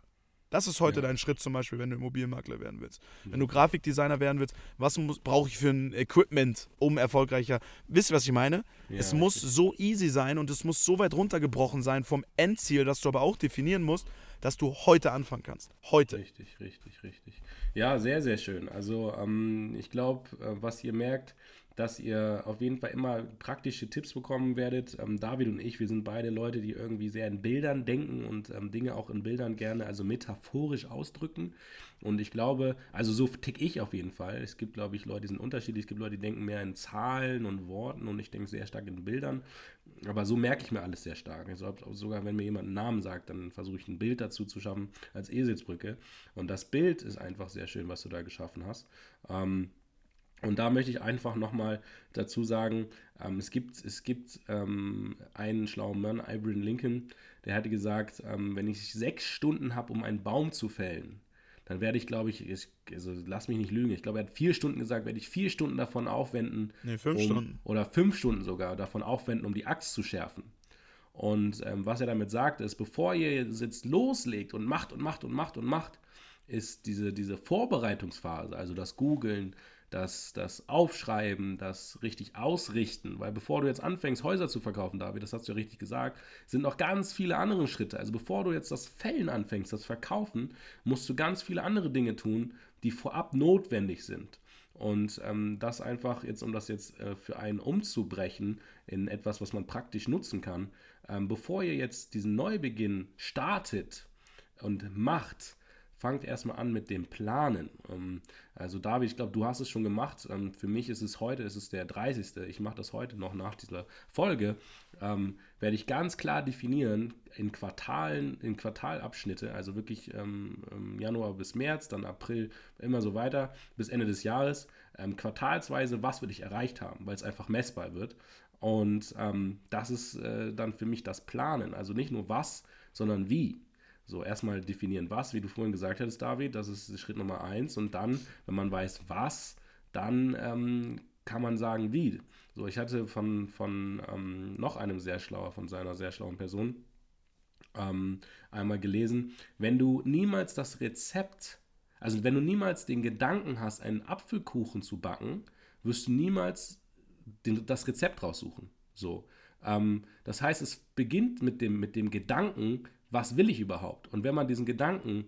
Das ist heute ja. dein Schritt zum Beispiel, wenn du Immobilienmakler werden willst. Wenn du Grafikdesigner werden willst, was brauche ich für ein Equipment, um erfolgreicher. Wisst ihr, was ich meine? Ja, es muss so easy sein und es muss so weit runtergebrochen sein vom Endziel, das du aber auch definieren musst, dass du heute anfangen kannst. Heute. Richtig, richtig, richtig. Ja, sehr, sehr schön. Also ähm, ich glaube, äh, was ihr merkt, dass ihr auf jeden Fall immer praktische Tipps bekommen werdet. Ähm, David und ich, wir sind beide Leute, die irgendwie sehr in Bildern denken und ähm, Dinge auch in Bildern gerne, also metaphorisch ausdrücken. Und ich glaube, also so tick ich auf jeden Fall. Es gibt, glaube ich, Leute, die sind unterschiedlich. Es gibt Leute, die denken mehr in Zahlen und Worten und ich denke sehr stark in Bildern. Aber so merke ich mir alles sehr stark. Also sogar wenn mir jemand einen Namen sagt, dann versuche ich ein Bild dazu zu schaffen als Eselsbrücke. Und das Bild ist einfach sehr schön, was du da geschaffen hast. Ähm, und da möchte ich einfach nochmal dazu sagen, ähm, es gibt, es gibt ähm, einen schlauen Mann, Ibrahim Lincoln, der hatte gesagt, ähm, wenn ich sechs Stunden habe, um einen Baum zu fällen, dann werde ich, glaube ich, ich, also lass mich nicht lügen, ich glaube, er hat vier Stunden gesagt, werde ich vier Stunden davon aufwenden. Nee, fünf um, Stunden. Oder fünf Stunden sogar davon aufwenden, um die Axt zu schärfen. Und ähm, was er damit sagt, ist, bevor ihr jetzt loslegt und macht und macht und macht und macht, ist diese, diese Vorbereitungsphase, also das Googlen, das, das Aufschreiben, das richtig ausrichten, weil bevor du jetzt anfängst, Häuser zu verkaufen, David, das hast du ja richtig gesagt, sind noch ganz viele andere Schritte. Also bevor du jetzt das Fällen anfängst, das Verkaufen, musst du ganz viele andere Dinge tun, die vorab notwendig sind. Und ähm, das einfach jetzt, um das jetzt äh, für einen umzubrechen in etwas, was man praktisch nutzen kann, ähm, bevor ihr jetzt diesen Neubeginn startet und macht, fangt erstmal an mit dem Planen. Ähm, also David, ich glaube, du hast es schon gemacht. Ähm, für mich ist es heute, es ist der 30. Ich mache das heute noch nach dieser Folge. Ähm, werde ich ganz klar definieren in Quartalen, in Quartalabschnitte, also wirklich ähm, Januar bis März, dann April, immer so weiter, bis Ende des Jahres, ähm, quartalsweise, was will ich erreicht haben, weil es einfach messbar wird. Und ähm, das ist äh, dann für mich das Planen. Also nicht nur was, sondern wie. So, erstmal definieren, was, wie du vorhin gesagt hattest, David, das ist Schritt Nummer eins. Und dann, wenn man weiß, was, dann ähm, kann man sagen, wie. So, ich hatte von, von ähm, noch einem sehr schlauer, von seiner sehr schlauen Person ähm, einmal gelesen, wenn du niemals das Rezept, also wenn du niemals den Gedanken hast, einen Apfelkuchen zu backen, wirst du niemals den, das Rezept raussuchen. So. Ähm, das heißt, es beginnt mit dem, mit dem Gedanken, was will ich überhaupt? Und wenn man diesen Gedanken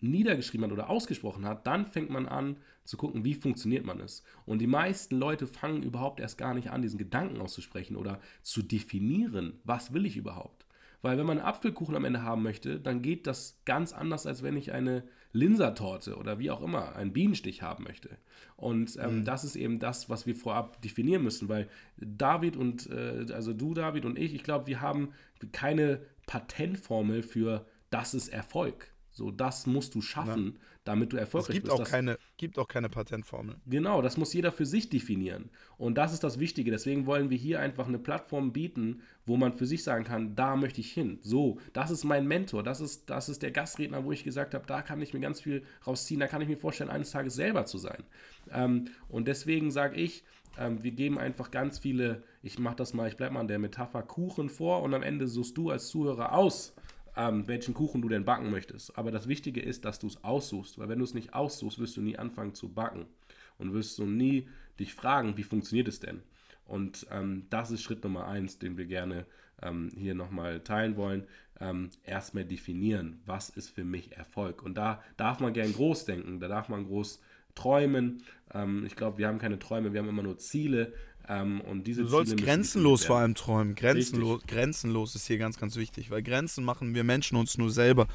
niedergeschrieben hat oder ausgesprochen hat, dann fängt man an zu gucken, wie funktioniert man es. Und die meisten Leute fangen überhaupt erst gar nicht an, diesen Gedanken auszusprechen oder zu definieren, was will ich überhaupt. Weil wenn man einen Apfelkuchen am Ende haben möchte, dann geht das ganz anders, als wenn ich eine Linsertorte oder wie auch immer, einen Bienenstich haben möchte. Und ähm, mhm. das ist eben das, was wir vorab definieren müssen, weil David und, äh, also du, David und ich, ich glaube, wir haben keine Patentformel für das ist Erfolg. So, das musst du schaffen, ja. damit du erfolgreich es gibt bist. Auch keine, gibt auch keine Patentformel. Genau, das muss jeder für sich definieren. Und das ist das Wichtige. Deswegen wollen wir hier einfach eine Plattform bieten, wo man für sich sagen kann, da möchte ich hin. So, das ist mein Mentor, das ist, das ist der Gastredner, wo ich gesagt habe, da kann ich mir ganz viel rausziehen, da kann ich mir vorstellen, eines Tages selber zu sein. Ähm, und deswegen sage ich, ähm, wir geben einfach ganz viele, ich mache das mal, ich bleibe mal an der Metapher Kuchen vor und am Ende suchst du als Zuhörer aus, ähm, welchen Kuchen du denn backen möchtest. Aber das Wichtige ist, dass du es aussuchst, weil wenn du es nicht aussuchst, wirst du nie anfangen zu backen und wirst du nie dich fragen, wie funktioniert es denn? Und ähm, das ist Schritt Nummer eins, den wir gerne ähm, hier nochmal teilen wollen. Ähm, erstmal definieren, was ist für mich Erfolg. Und da darf man gern groß denken, da darf man groß träumen. Ähm, ich glaube, wir haben keine Träume, wir haben immer nur Ziele. Ähm, und diese du sollst Ziele grenzenlos vor allem träumen. Grenzenlos, grenzenlos ist hier ganz, ganz wichtig, weil Grenzen machen wir Menschen uns nur selber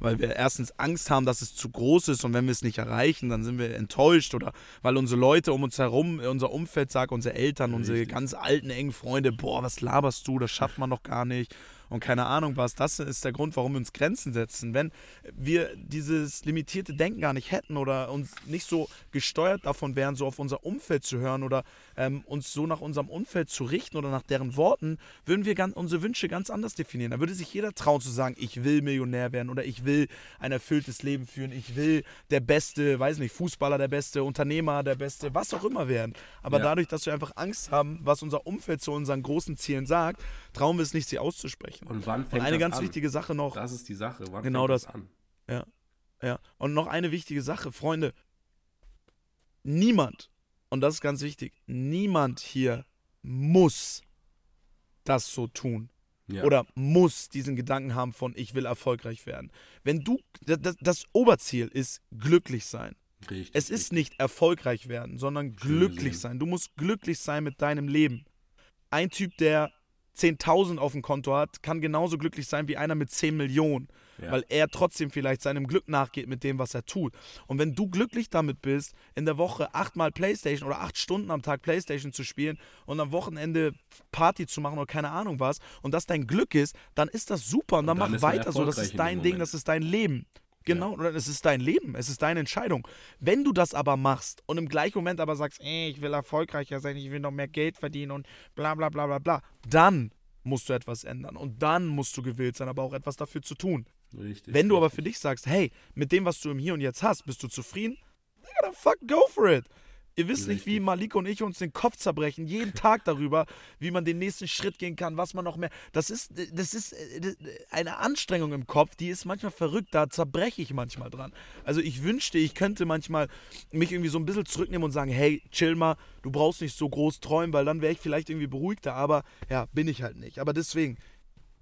weil wir erstens Angst haben, dass es zu groß ist und wenn wir es nicht erreichen, dann sind wir enttäuscht oder weil unsere Leute um uns herum, unser Umfeld sagt, unsere Eltern, Richtig. unsere ganz alten, engen Freunde, boah, was laberst du, das schafft man doch gar nicht und keine Ahnung was. Das ist der Grund, warum wir uns Grenzen setzen. Wenn wir dieses limitierte Denken gar nicht hätten oder uns nicht so gesteuert davon wären, so auf unser Umfeld zu hören oder ähm, uns so nach unserem Umfeld zu richten oder nach deren Worten, würden wir ganz, unsere Wünsche ganz anders definieren. Da würde sich jeder trauen zu sagen, ich will Millionär werden oder ich will ein erfülltes Leben führen, ich will der beste, weiß nicht, Fußballer der beste, Unternehmer der beste, was auch immer werden. Aber ja. dadurch, dass wir einfach Angst haben, was unser Umfeld zu unseren großen Zielen sagt, trauen wir es nicht, sie auszusprechen erreichen. Und wann fängt und eine das ganz an? wichtige Sache noch. Das ist die Sache. Wann genau fängt das, das an? Ja. Ja. Und noch eine wichtige Sache, Freunde. Niemand, und das ist ganz wichtig, niemand hier muss das so tun. Ja. Oder muss diesen Gedanken haben von, ich will erfolgreich werden. Wenn du, das, das Oberziel ist glücklich sein. Richtig, es ist richtig. nicht erfolgreich werden, sondern glücklich sein. Du musst glücklich sein mit deinem Leben. Ein Typ, der 10.000 auf dem Konto hat, kann genauso glücklich sein wie einer mit 10 Millionen. Ja. Weil er trotzdem vielleicht seinem Glück nachgeht mit dem, was er tut. Und wenn du glücklich damit bist, in der Woche achtmal Playstation oder acht Stunden am Tag Playstation zu spielen und am Wochenende Party zu machen oder keine Ahnung was, und das dein Glück ist, dann ist das super und dann, dann mach weiter so. Das ist dein Ding, das ist dein Leben. Genau, ja. es ist dein Leben, es ist deine Entscheidung. Wenn du das aber machst und im gleichen Moment aber sagst, ey, ich will erfolgreicher sein, ich will noch mehr Geld verdienen und bla bla bla bla bla, dann musst du etwas ändern und dann musst du gewillt sein, aber auch etwas dafür zu tun. Richtig. Wenn du richtig. aber für dich sagst, hey, mit dem, was du im Hier und Jetzt hast, bist du zufrieden, then fuck go for it. Ihr wisst Richtig. nicht, wie Malik und ich uns den Kopf zerbrechen, jeden <laughs> Tag darüber, wie man den nächsten Schritt gehen kann, was man noch mehr. Das ist, das ist äh, eine Anstrengung im Kopf, die ist manchmal verrückt, da zerbreche ich manchmal dran. Also ich wünschte, ich könnte manchmal mich irgendwie so ein bisschen zurücknehmen und sagen, hey, chill mal, du brauchst nicht so groß träumen, weil dann wäre ich vielleicht irgendwie beruhigter, aber ja, bin ich halt nicht. Aber deswegen,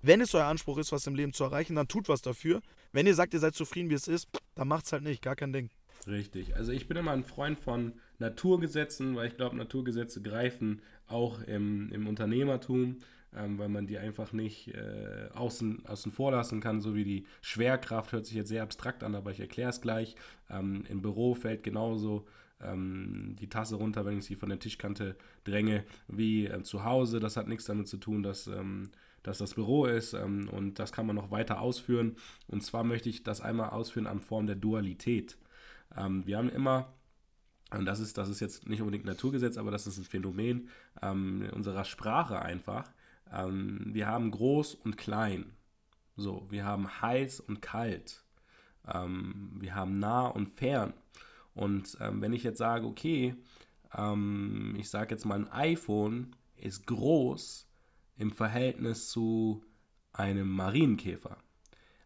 wenn es euer Anspruch ist, was im Leben zu erreichen, dann tut was dafür. Wenn ihr sagt, ihr seid zufrieden, wie es ist, dann macht's halt nicht, gar kein Ding. Richtig. Also ich bin immer ein Freund von Naturgesetzen, weil ich glaube, Naturgesetze greifen auch im, im Unternehmertum, ähm, weil man die einfach nicht äh, außen, außen vor lassen kann, so wie die Schwerkraft hört sich jetzt sehr abstrakt an, aber ich erkläre es gleich. Ähm, Im Büro fällt genauso ähm, die Tasse runter, wenn ich sie von der Tischkante dränge, wie äh, zu Hause. Das hat nichts damit zu tun, dass ähm, dass das Büro ist ähm, und das kann man noch weiter ausführen. Und zwar möchte ich das einmal ausführen an Form der Dualität. Ähm, wir haben immer und das ist, das ist jetzt nicht unbedingt Naturgesetz, aber das ist ein Phänomen ähm, unserer Sprache einfach. Ähm, wir haben groß und klein. So, wir haben heiß und kalt. Ähm, wir haben nah und fern. Und ähm, wenn ich jetzt sage, okay, ähm, ich sage jetzt mal, ein iPhone ist groß im Verhältnis zu einem Marienkäfer.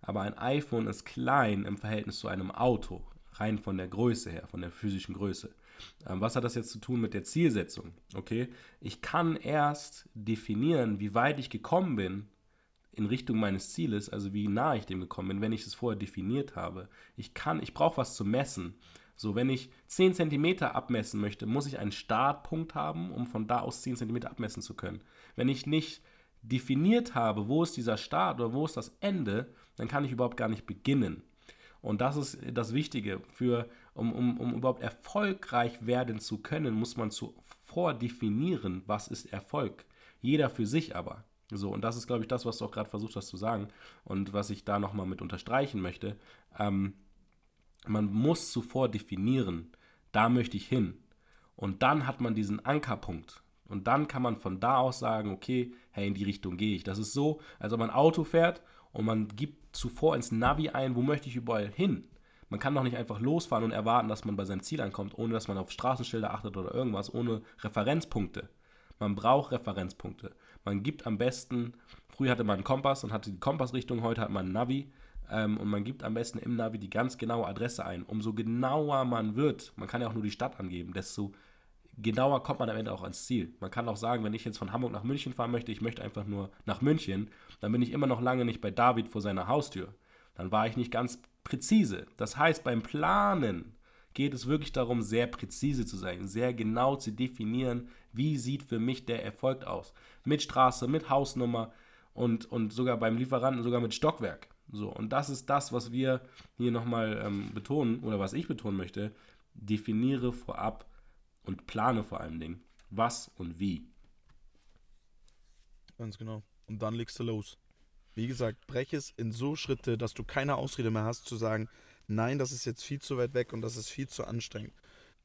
Aber ein iPhone ist klein im Verhältnis zu einem Auto rein von der Größe her, von der physischen Größe. Ähm, was hat das jetzt zu tun mit der Zielsetzung? Okay, ich kann erst definieren, wie weit ich gekommen bin in Richtung meines Zieles, also wie nah ich dem gekommen bin, wenn ich es vorher definiert habe. Ich kann, ich brauche was zu messen. So, wenn ich 10 cm abmessen möchte, muss ich einen Startpunkt haben, um von da aus 10 cm abmessen zu können. Wenn ich nicht definiert habe, wo ist dieser Start oder wo ist das Ende, dann kann ich überhaupt gar nicht beginnen. Und das ist das Wichtige. Für, um, um, um überhaupt erfolgreich werden zu können, muss man zuvor definieren, was ist Erfolg. Jeder für sich aber. So, und das ist, glaube ich, das, was du auch gerade versucht hast zu sagen und was ich da nochmal mit unterstreichen möchte. Ähm, man muss zuvor definieren, da möchte ich hin. Und dann hat man diesen Ankerpunkt. Und dann kann man von da aus sagen, okay, hey, in die Richtung gehe ich. Das ist so, als ob man Auto fährt und man gibt zuvor ins Navi ein, wo möchte ich überall hin. Man kann doch nicht einfach losfahren und erwarten, dass man bei seinem Ziel ankommt, ohne dass man auf Straßenschilder achtet oder irgendwas, ohne Referenzpunkte. Man braucht Referenzpunkte. Man gibt am besten, früher hatte man einen Kompass und hatte die Kompassrichtung, heute hat man ein Navi. Ähm, und man gibt am besten im Navi die ganz genaue Adresse ein. Umso genauer man wird, man kann ja auch nur die Stadt angeben, desto genauer kommt man am Ende auch ans Ziel. Man kann auch sagen, wenn ich jetzt von Hamburg nach München fahren möchte, ich möchte einfach nur nach München, dann bin ich immer noch lange nicht bei David vor seiner Haustür. Dann war ich nicht ganz präzise. Das heißt, beim Planen geht es wirklich darum, sehr präzise zu sein, sehr genau zu definieren, wie sieht für mich der Erfolg aus. Mit Straße, mit Hausnummer und, und sogar beim Lieferanten, sogar mit Stockwerk. So, und das ist das, was wir hier nochmal ähm, betonen, oder was ich betonen möchte. Definiere vorab und plane vor allen Dingen, was und wie. Ganz genau. Und dann legst du los. Wie gesagt, breche es in so Schritte, dass du keine Ausrede mehr hast zu sagen, nein, das ist jetzt viel zu weit weg und das ist viel zu anstrengend.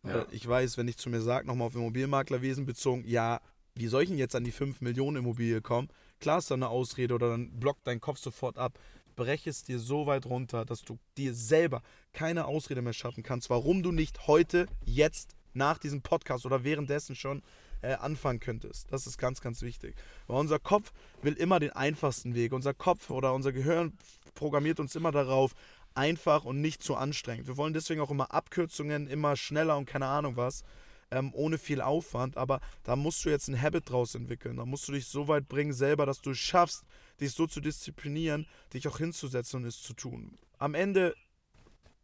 Ja. Ich weiß, wenn ich zu mir sage, nochmal auf Immobilienmaklerwesen bezogen, ja, wie soll ich denn jetzt an die 5 Millionen Immobilie kommen? Klar ist da eine Ausrede oder dann blockt dein Kopf sofort ab. Breche es dir so weit runter, dass du dir selber keine Ausrede mehr schaffen kannst, warum du nicht heute, jetzt, nach diesem Podcast oder währenddessen schon äh, anfangen könntest. Das ist ganz, ganz wichtig. Weil unser Kopf will immer den einfachsten Weg. Unser Kopf oder unser Gehirn programmiert uns immer darauf, einfach und nicht zu anstrengend. Wir wollen deswegen auch immer Abkürzungen, immer schneller und keine Ahnung was, ähm, ohne viel Aufwand. Aber da musst du jetzt ein Habit draus entwickeln. Da musst du dich so weit bringen selber, dass du es schaffst, dich so zu disziplinieren, dich auch hinzusetzen und es zu tun. Am Ende,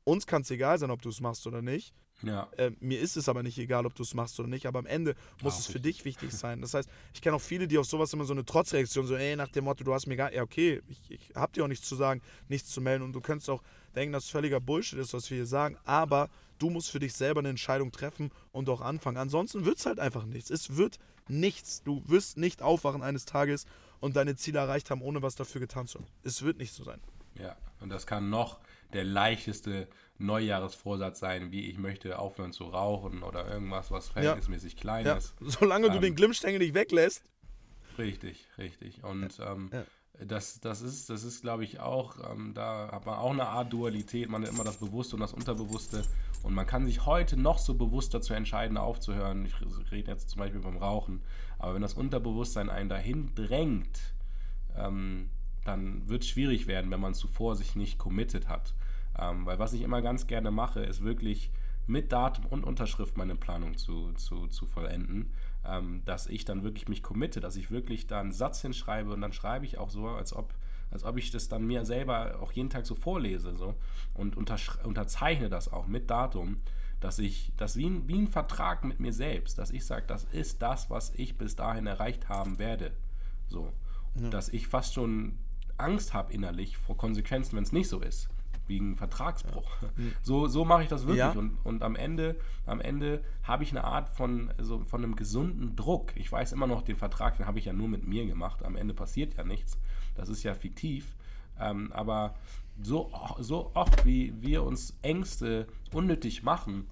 uns kann es egal sein, ob du es machst oder nicht. Ja. Äh, mir ist es aber nicht egal, ob du es machst oder nicht, aber am Ende muss Ach, es für dich wichtig sein. Das heißt, ich kenne auch viele, die auf sowas immer so eine Trotzreaktion, so, ey, nach dem Motto, du hast mir gar, ja, okay, ich, ich hab dir auch nichts zu sagen, nichts zu melden und du könntest auch denken, dass es völliger Bullshit ist, was wir hier sagen, aber du musst für dich selber eine Entscheidung treffen und auch anfangen. Ansonsten wird es halt einfach nichts. Es wird nichts. Du wirst nicht aufwachen eines Tages und deine Ziele erreicht haben, ohne was dafür getan zu haben. Es wird nicht so sein. Ja, und das kann noch der leichteste Neujahresvorsatz sein, wie ich möchte aufhören zu rauchen oder irgendwas, was verhältnismäßig ja. klein ja. ist. Solange ähm, du den Glimmstängel nicht weglässt. Richtig, richtig. Und ähm, ja. das, das ist, das ist glaube ich, auch, ähm, da hat man auch eine Art Dualität. Man hat immer das Bewusste und das Unterbewusste. Und man kann sich heute noch so bewusst dazu entscheiden, aufzuhören. Ich rede jetzt zum Beispiel beim Rauchen. Aber wenn das Unterbewusstsein einen dahin drängt, ähm, dann wird es schwierig werden, wenn man zuvor sich nicht committed hat. Ähm, weil was ich immer ganz gerne mache, ist wirklich mit Datum und Unterschrift meine Planung zu, zu, zu vollenden, ähm, dass ich dann wirklich mich committe, dass ich wirklich da einen Satz hinschreibe und dann schreibe ich auch so, als ob, als ob ich das dann mir selber auch jeden Tag so vorlese so, und unterzeichne das auch mit Datum, dass ich, das wie ein, wie ein Vertrag mit mir selbst, dass ich sage, das ist das, was ich bis dahin erreicht haben werde. So. Ja. Dass ich fast schon Angst habe innerlich vor Konsequenzen, wenn es nicht so ist wegen Vertragsbruch. Ja. <laughs> So, so mache ich das wirklich. Ja. Und, und am Ende, am Ende habe ich eine Art von, so, von einem gesunden Druck. Ich weiß immer noch, den Vertrag, den habe ich ja nur mit mir gemacht. Am Ende passiert ja nichts. Das ist ja fiktiv. Ähm, aber so, so oft, wie wir uns Ängste unnötig machen,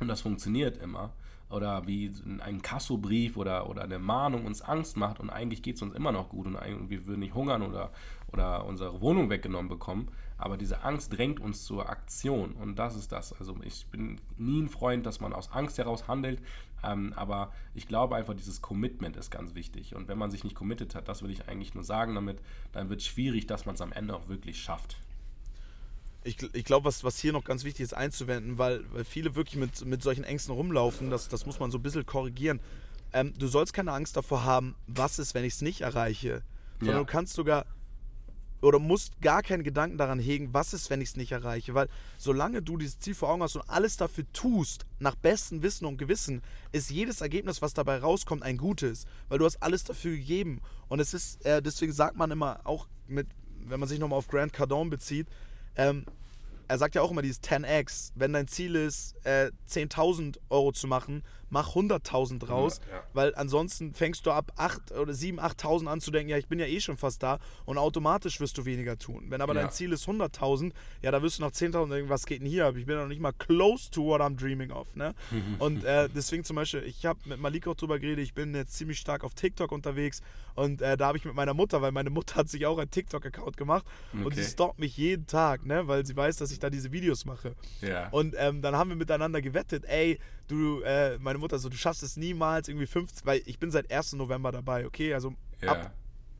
und das funktioniert immer, oder wie ein Kassobrief oder, oder eine Mahnung uns Angst macht und eigentlich geht es uns immer noch gut und wir würden nicht hungern oder, oder unsere Wohnung weggenommen bekommen, aber diese Angst drängt uns zur Aktion und das ist das. Also ich bin nie ein Freund, dass man aus Angst heraus handelt, ähm, aber ich glaube einfach, dieses Commitment ist ganz wichtig und wenn man sich nicht committed hat, das will ich eigentlich nur sagen damit, dann wird es schwierig, dass man es am Ende auch wirklich schafft. Ich, ich glaube, was, was hier noch ganz wichtig ist einzuwenden, weil, weil viele wirklich mit, mit solchen Ängsten rumlaufen, das, das muss man so ein bisschen korrigieren. Ähm, du sollst keine Angst davor haben, was ist, wenn ich es nicht erreiche. Sondern ja. du kannst sogar oder musst gar keinen Gedanken daran hegen, was ist, wenn ich es nicht erreiche. Weil solange du dieses Ziel vor Augen hast und alles dafür tust, nach bestem Wissen und Gewissen, ist jedes Ergebnis, was dabei rauskommt, ein gutes. Weil du hast alles dafür gegeben. Und es ist, äh, deswegen sagt man immer auch mit, wenn man sich nochmal auf Grant Cardone bezieht, ähm, er sagt ja auch immer dieses 10x. Wenn dein Ziel ist, äh, 10.000 Euro zu machen, mach 100.000 draus, ja, ja. weil ansonsten fängst du ab 8 oder 7.000, 8.000 an zu denken, ja, ich bin ja eh schon fast da und automatisch wirst du weniger tun. Wenn aber ja. dein Ziel ist 100.000, ja, da wirst du nach 10.000 denken, was geht denn hier ab? Ich bin ja noch nicht mal close to what I'm dreaming of, ne? <laughs> und äh, deswegen zum Beispiel, ich habe mit Malik auch drüber geredet, ich bin jetzt ziemlich stark auf TikTok unterwegs und äh, da habe ich mit meiner Mutter, weil meine Mutter hat sich auch einen TikTok-Account gemacht okay. und sie stalkt mich jeden Tag, ne, weil sie weiß, dass ich da diese Videos mache. Und ähm, dann haben wir miteinander gewettet, ey, du, äh, meine Mutter so, du schaffst es niemals irgendwie 50, weil ich bin seit 1. November dabei, okay? Also Ja. ab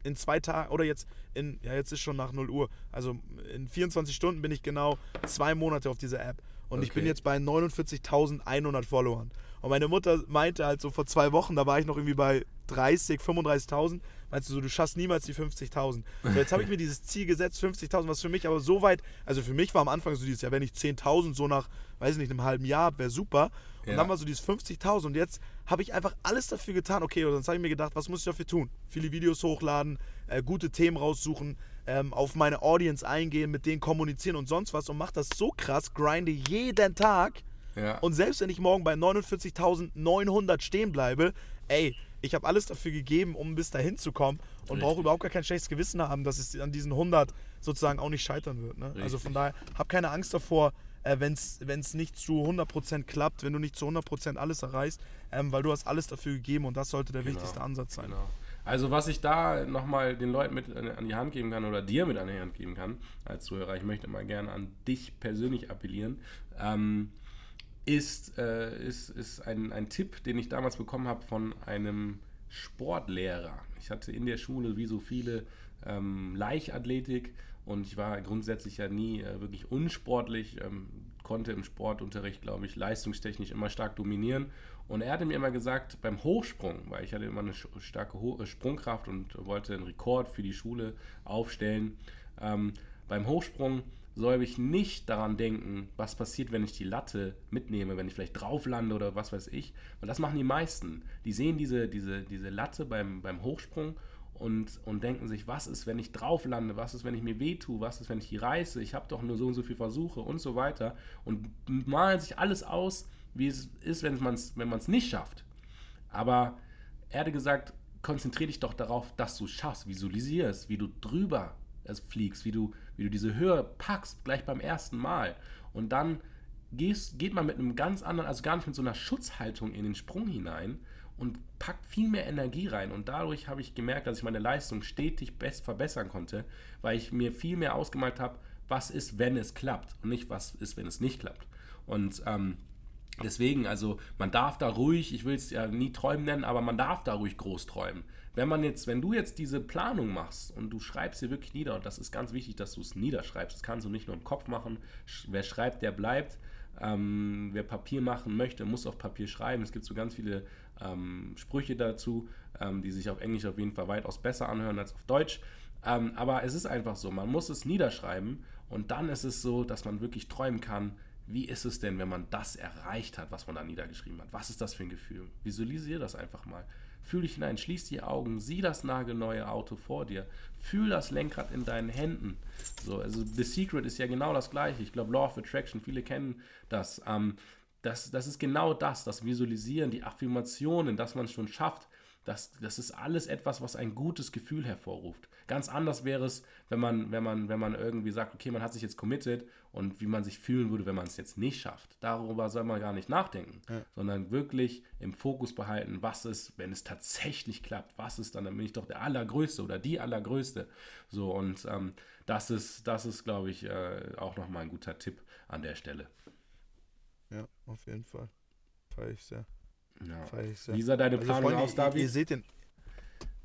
in zwei Tagen oder jetzt in, ja, jetzt ist schon nach 0 Uhr. Also in 24 Stunden bin ich genau zwei Monate auf dieser App. Und ich bin Okay. jetzt bei 49.100 Followern. Und meine Mutter meinte halt so vor zwei Wochen, da war ich noch irgendwie bei 30, 35.000. Meinst du so, du schaffst niemals die 50.000. <laughs> So, jetzt habe ich mir dieses Ziel gesetzt, 50.000, was für mich aber so weit, also für mich war am Anfang so dieses, ja, wenn ich 10.000 so nach, weiß ich nicht, einem halben Jahr wäre super. Und Ja. dann war so dieses 50.000 und jetzt habe ich einfach alles dafür getan. Okay, und dann habe ich mir gedacht, was muss ich dafür tun? Viele Videos hochladen, äh, gute Themen raussuchen, ähm, auf meine Audience eingehen, mit denen kommunizieren und sonst was und mach das so krass, grinde jeden Tag. Ja. Und selbst wenn ich morgen bei 49.900 stehen bleibe, ey, ich habe alles dafür gegeben, um bis dahin zu kommen und brauche überhaupt gar kein schlechtes Gewissen haben, dass es an diesen 100 sozusagen auch nicht scheitern wird. Ne? Also von daher, hab keine Angst davor, äh, wenn es nicht zu 100% klappt, wenn du nicht zu 100% alles erreichst, ähm, weil du hast alles dafür gegeben und das sollte der Genau, wichtigste Ansatz sein. Genau. Also was ich da nochmal den Leuten mit an an die Hand geben kann oder dir mit an die Hand geben kann als Zuhörer, ich möchte mal gerne an dich persönlich appellieren, ähm, ist, äh, ist, ist ein, ein Tipp, den ich damals bekommen habe von einem Sportlehrer. Ich hatte in der Schule, wie so viele, ähm, Leichtathletik und ich war grundsätzlich ja nie äh, wirklich unsportlich, ähm, konnte im Sportunterricht, glaube ich, leistungstechnisch immer stark dominieren. Und er hatte mir immer gesagt, beim Hochsprung, weil ich hatte immer eine starke Ho äh, Sprungkraft und wollte einen Rekord für die Schule aufstellen, ähm, beim Hochsprung soll ich nicht daran denken, was passiert, wenn ich die Latte mitnehme, wenn ich vielleicht drauf lande oder was weiß ich. Weil das machen die meisten. Die sehen diese, diese, diese Latte beim, beim Hochsprung und, und denken sich, was ist, wenn ich drauf lande, was ist, wenn ich mir wehtue, was ist, wenn ich die reiße, ich habe doch nur so und so viele Versuche und so weiter und malen sich alles aus, wie es ist, wenn man es wenn man's nicht schafft. Aber er hatte gesagt, konzentriere dich doch darauf, dass du schaffst, visualisierst, wie du drüber es fliegst, wie du, wie du diese Höhe packst, gleich beim ersten Mal. Und dann gehst, geht man mit einem ganz anderen, also gar nicht mit so einer Schutzhaltung in den Sprung hinein und packt viel mehr Energie rein. Und dadurch habe ich gemerkt, dass ich meine Leistung stetig best verbessern konnte, weil ich mir viel mehr ausgemalt habe, was ist, wenn es klappt und nicht, was ist, wenn es nicht klappt. Und ähm, Deswegen, also man darf da ruhig, ich will es ja nie träumen nennen, aber man darf da ruhig groß träumen. Wenn man jetzt, wenn du jetzt diese Planung machst und du schreibst sie wirklich nieder, und das ist ganz wichtig, dass du es niederschreibst, das kannst du nicht nur im Kopf machen. Wer schreibt, der bleibt. Ähm, wer Papier machen möchte, muss auf Papier schreiben. Es gibt so ganz viele ähm, Sprüche dazu, ähm, die sich auf Englisch auf jeden Fall weitaus besser anhören als auf Deutsch. Ähm, aber es ist einfach so, man muss es niederschreiben und dann ist es so, dass man wirklich träumen kann, wie ist es denn, wenn man das erreicht hat, was man da niedergeschrieben hat? Was ist das für ein Gefühl? Visualisiere das einfach mal. Fühl dich hinein, schließ die Augen, sieh das nagelneue Auto vor dir, fühl das Lenkrad in deinen Händen. So, also The Secret ist ja genau das gleiche. Ich glaube, Law of Attraction, viele kennen das. Ähm, das, das ist genau das, das Visualisieren, die Affirmationen, dass man es schon schafft. Das, das ist alles etwas, was ein gutes Gefühl hervorruft. Ganz anders wäre es, wenn man, wenn, man, wenn man irgendwie sagt, okay, man hat sich jetzt committed und wie man sich fühlen würde, wenn man es jetzt nicht schafft. Darüber soll man gar nicht nachdenken, sondern wirklich im Fokus behalten, was ist, wenn es tatsächlich klappt, was ist dann, dann bin ich doch der Allergrößte oder die Allergrößte. So, und ähm, das ist, das ist, glaube ich, äh, auch nochmal ein guter Tipp an der Stelle. Ja, auf jeden Fall. Feier ich sehr. Ja. Feier ich sehr. Wie sah deine Also, Planung Freunde, aus, ihr, David? ihr seht den.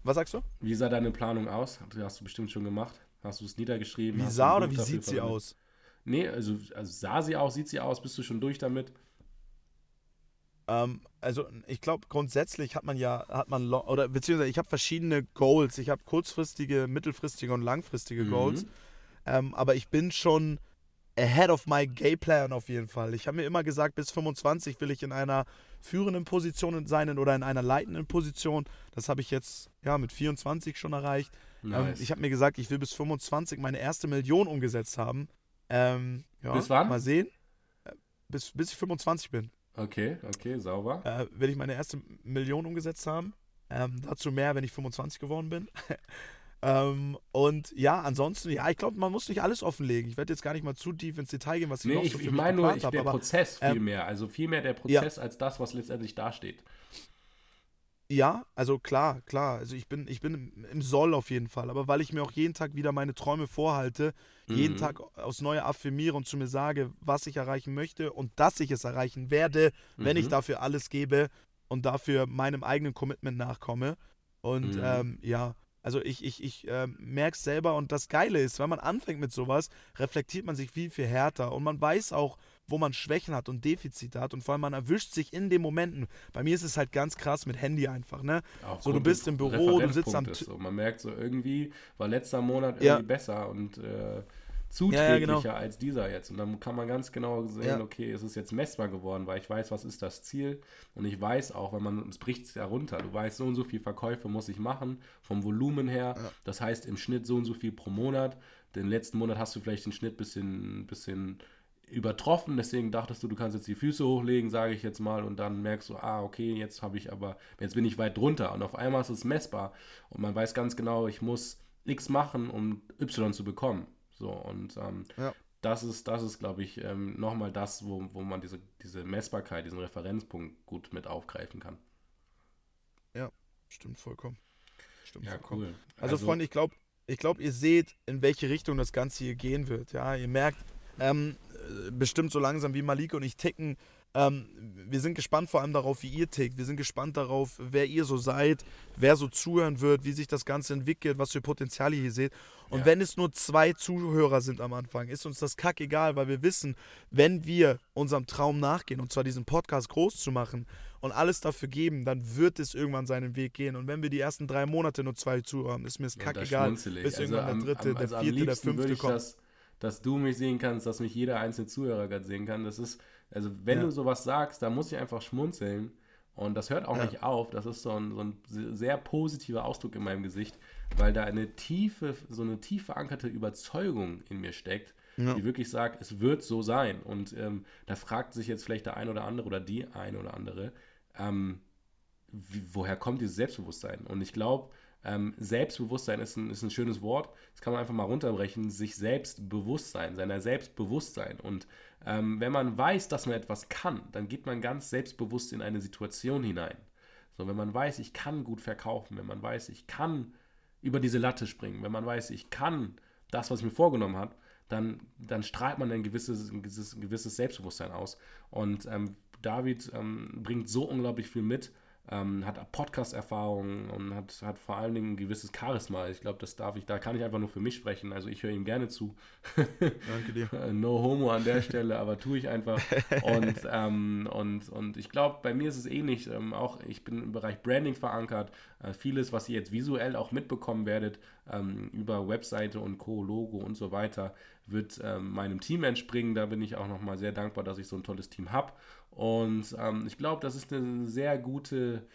Was sagst du? Wie sah deine Planung aus? Hast du bestimmt schon gemacht. Hast du es niedergeschrieben? Wie sah oder wie sieht sie verwendet? aus? Nee, also, also sah sie aus, sieht sie aus, bist du schon durch damit? Ähm, also ich glaube grundsätzlich hat man ja, hat man, oder beziehungsweise ich habe verschiedene Goals. Ich habe kurzfristige, mittelfristige und langfristige Mhm. Goals. Ähm, aber ich bin schon ahead of my Gay Plan auf jeden Fall. Ich habe mir immer gesagt, bis 25 will ich in einer führenden Position sein oder in einer leitenden Position. Das habe ich jetzt ja mit 24 schon erreicht. Ähm, Nice. ich habe mir gesagt, ich will bis 25 meine erste Million umgesetzt haben. Ähm, ja, Bis wann? Mal sehen. Äh, Bis, bis ich 25 bin okay, okay, sauber. äh, will ich meine erste Million umgesetzt haben. Ähm, dazu mehr, wenn ich 25 geworden bin. <laughs> ähm, und ja, ansonsten, ja, ich glaube, man muss nicht alles offenlegen. Ich werde jetzt gar nicht mal zu tief ins Detail gehen, was ich Nee, noch ich, so für ich meine nur ich, habe. der Aber Prozess viel ähm, mehr. Also viel mehr der Prozess als das, was letztendlich dasteht. Ja, also klar, klar. Also ich bin, ich bin im Soll auf jeden Fall. Aber weil ich mir auch jeden Tag wieder meine Träume vorhalte, mhm. jeden Tag aufs Neue affirmiere und zu mir sage, was ich erreichen möchte und dass ich es erreichen werde, mhm. wenn ich mhm. dafür alles gebe und dafür meinem eigenen Commitment nachkomme. Und mhm. ähm, ja, also ich, ich, ich äh, merke es selber und das Geile ist, wenn man anfängt mit sowas, reflektiert man sich viel, viel härter und man weiß auch, wo man Schwächen hat und Defizite hat und vor allem man erwischt sich in den Momenten. Bei mir ist es halt ganz krass mit Handy einfach, ne? Auch so, du bist im Büro, du sitzt am so. Man merkt so, irgendwie war letzter Monat irgendwie ja. besser und äh, zuträglicher ja, ja, genau. als dieser jetzt. Und dann kann man ganz genau sehen, ja. okay, es ist jetzt messbar geworden, weil ich weiß, was ist das Ziel. Und ich weiß auch, wenn man, es bricht es ja runter, du weißt, so und so viel Verkäufe muss ich machen, vom Volumen her. Das heißt im Schnitt so und so viel pro Monat. Den letzten Monat hast du vielleicht den Schnitt ein bisschen, bisschen übertroffen, deswegen dachtest du, du kannst jetzt die Füße hochlegen, sage ich jetzt mal, und dann merkst du, ah, okay, jetzt habe ich aber, jetzt bin ich weit drunter und auf einmal ist es messbar und man weiß ganz genau, ich muss X machen, um Y zu bekommen. So, und ähm, ja. das ist, das ist, glaube ich, ähm, nochmal das, wo, wo man diese, diese Messbarkeit, diesen Referenzpunkt gut mit aufgreifen kann. Ja, stimmt vollkommen. Stimmt ja, vollkommen. cool. Also, also Freunde, ich glaube, ich glaube, ihr seht, in welche Richtung das Ganze hier gehen wird. Ja, ihr merkt, ähm, bestimmt so langsam wie Malik und ich ticken. Ähm, wir sind gespannt vor allem darauf, wie ihr tickt. Wir sind gespannt darauf, wer ihr so seid, wer so zuhören wird, wie sich das Ganze entwickelt, was für Potenziale ihr seht. Und ja. wenn es nur zwei Zuhörer sind am Anfang, ist uns das kack egal, weil wir wissen, wenn wir unserem Traum nachgehen, und zwar diesen Podcast groß zu machen und alles dafür geben, dann wird es irgendwann seinen Weg gehen. Und wenn wir die ersten drei Monate nur zwei Zuhörer haben, ist mir es kack egal, bis also irgendwann der dritte, am, also der vierte, der fünfte kommt. Das, dass du mich sehen kannst, dass mich jeder einzelne Zuhörer gerade sehen kann. Das ist, also wenn ja. du sowas sagst, da muss ich einfach schmunzeln. Und das hört auch ja. nicht auf. Das ist so ein, so ein sehr positiver Ausdruck in meinem Gesicht, weil da eine tiefe, so eine tief verankerte Überzeugung in mir steckt, ja. die wirklich sagt, es wird so sein. Und ähm, da fragt sich jetzt vielleicht der ein oder andere oder die eine oder andere, ähm, wie, woher kommt dieses Selbstbewusstsein? Und ich glaube, ähm, Selbstbewusstsein ist ein, ist ein schönes Wort. Das kann man einfach mal runterbrechen. Sich selbst bewusst sein, seiner Selbstbewusstsein. Und ähm, wenn man weiß, dass man etwas kann, dann geht man ganz selbstbewusst in eine Situation hinein. So, wenn man weiß, ich kann gut verkaufen, wenn man weiß, ich kann über diese Latte springen, wenn man weiß, ich kann das, was ich mir vorgenommen habe, dann, dann strahlt man ein gewisses, ein gewisses, ein gewisses Selbstbewusstsein aus. Und ähm, David ähm, bringt so unglaublich viel mit ähm, hat Podcast-Erfahrung und hat, hat vor allen Dingen ein gewisses Charisma. Ich glaube, das darf ich, da kann ich einfach nur für mich sprechen. Also ich höre ihm gerne zu. Danke dir. <laughs> no homo an der Stelle, aber tue ich einfach. Und, <laughs> ähm, und, und ich glaube, bei mir ist es ähnlich. Ähm, auch ich bin im Bereich Branding verankert. Äh, vieles, was ihr jetzt visuell auch mitbekommen werdet, ähm, über Webseite und Co., Logo und so weiter, wird ähm, meinem Team entspringen. Da bin ich auch nochmal sehr dankbar, dass ich so ein tolles Team habe. Und ähm, ich glaube, das ist eine sehr gute,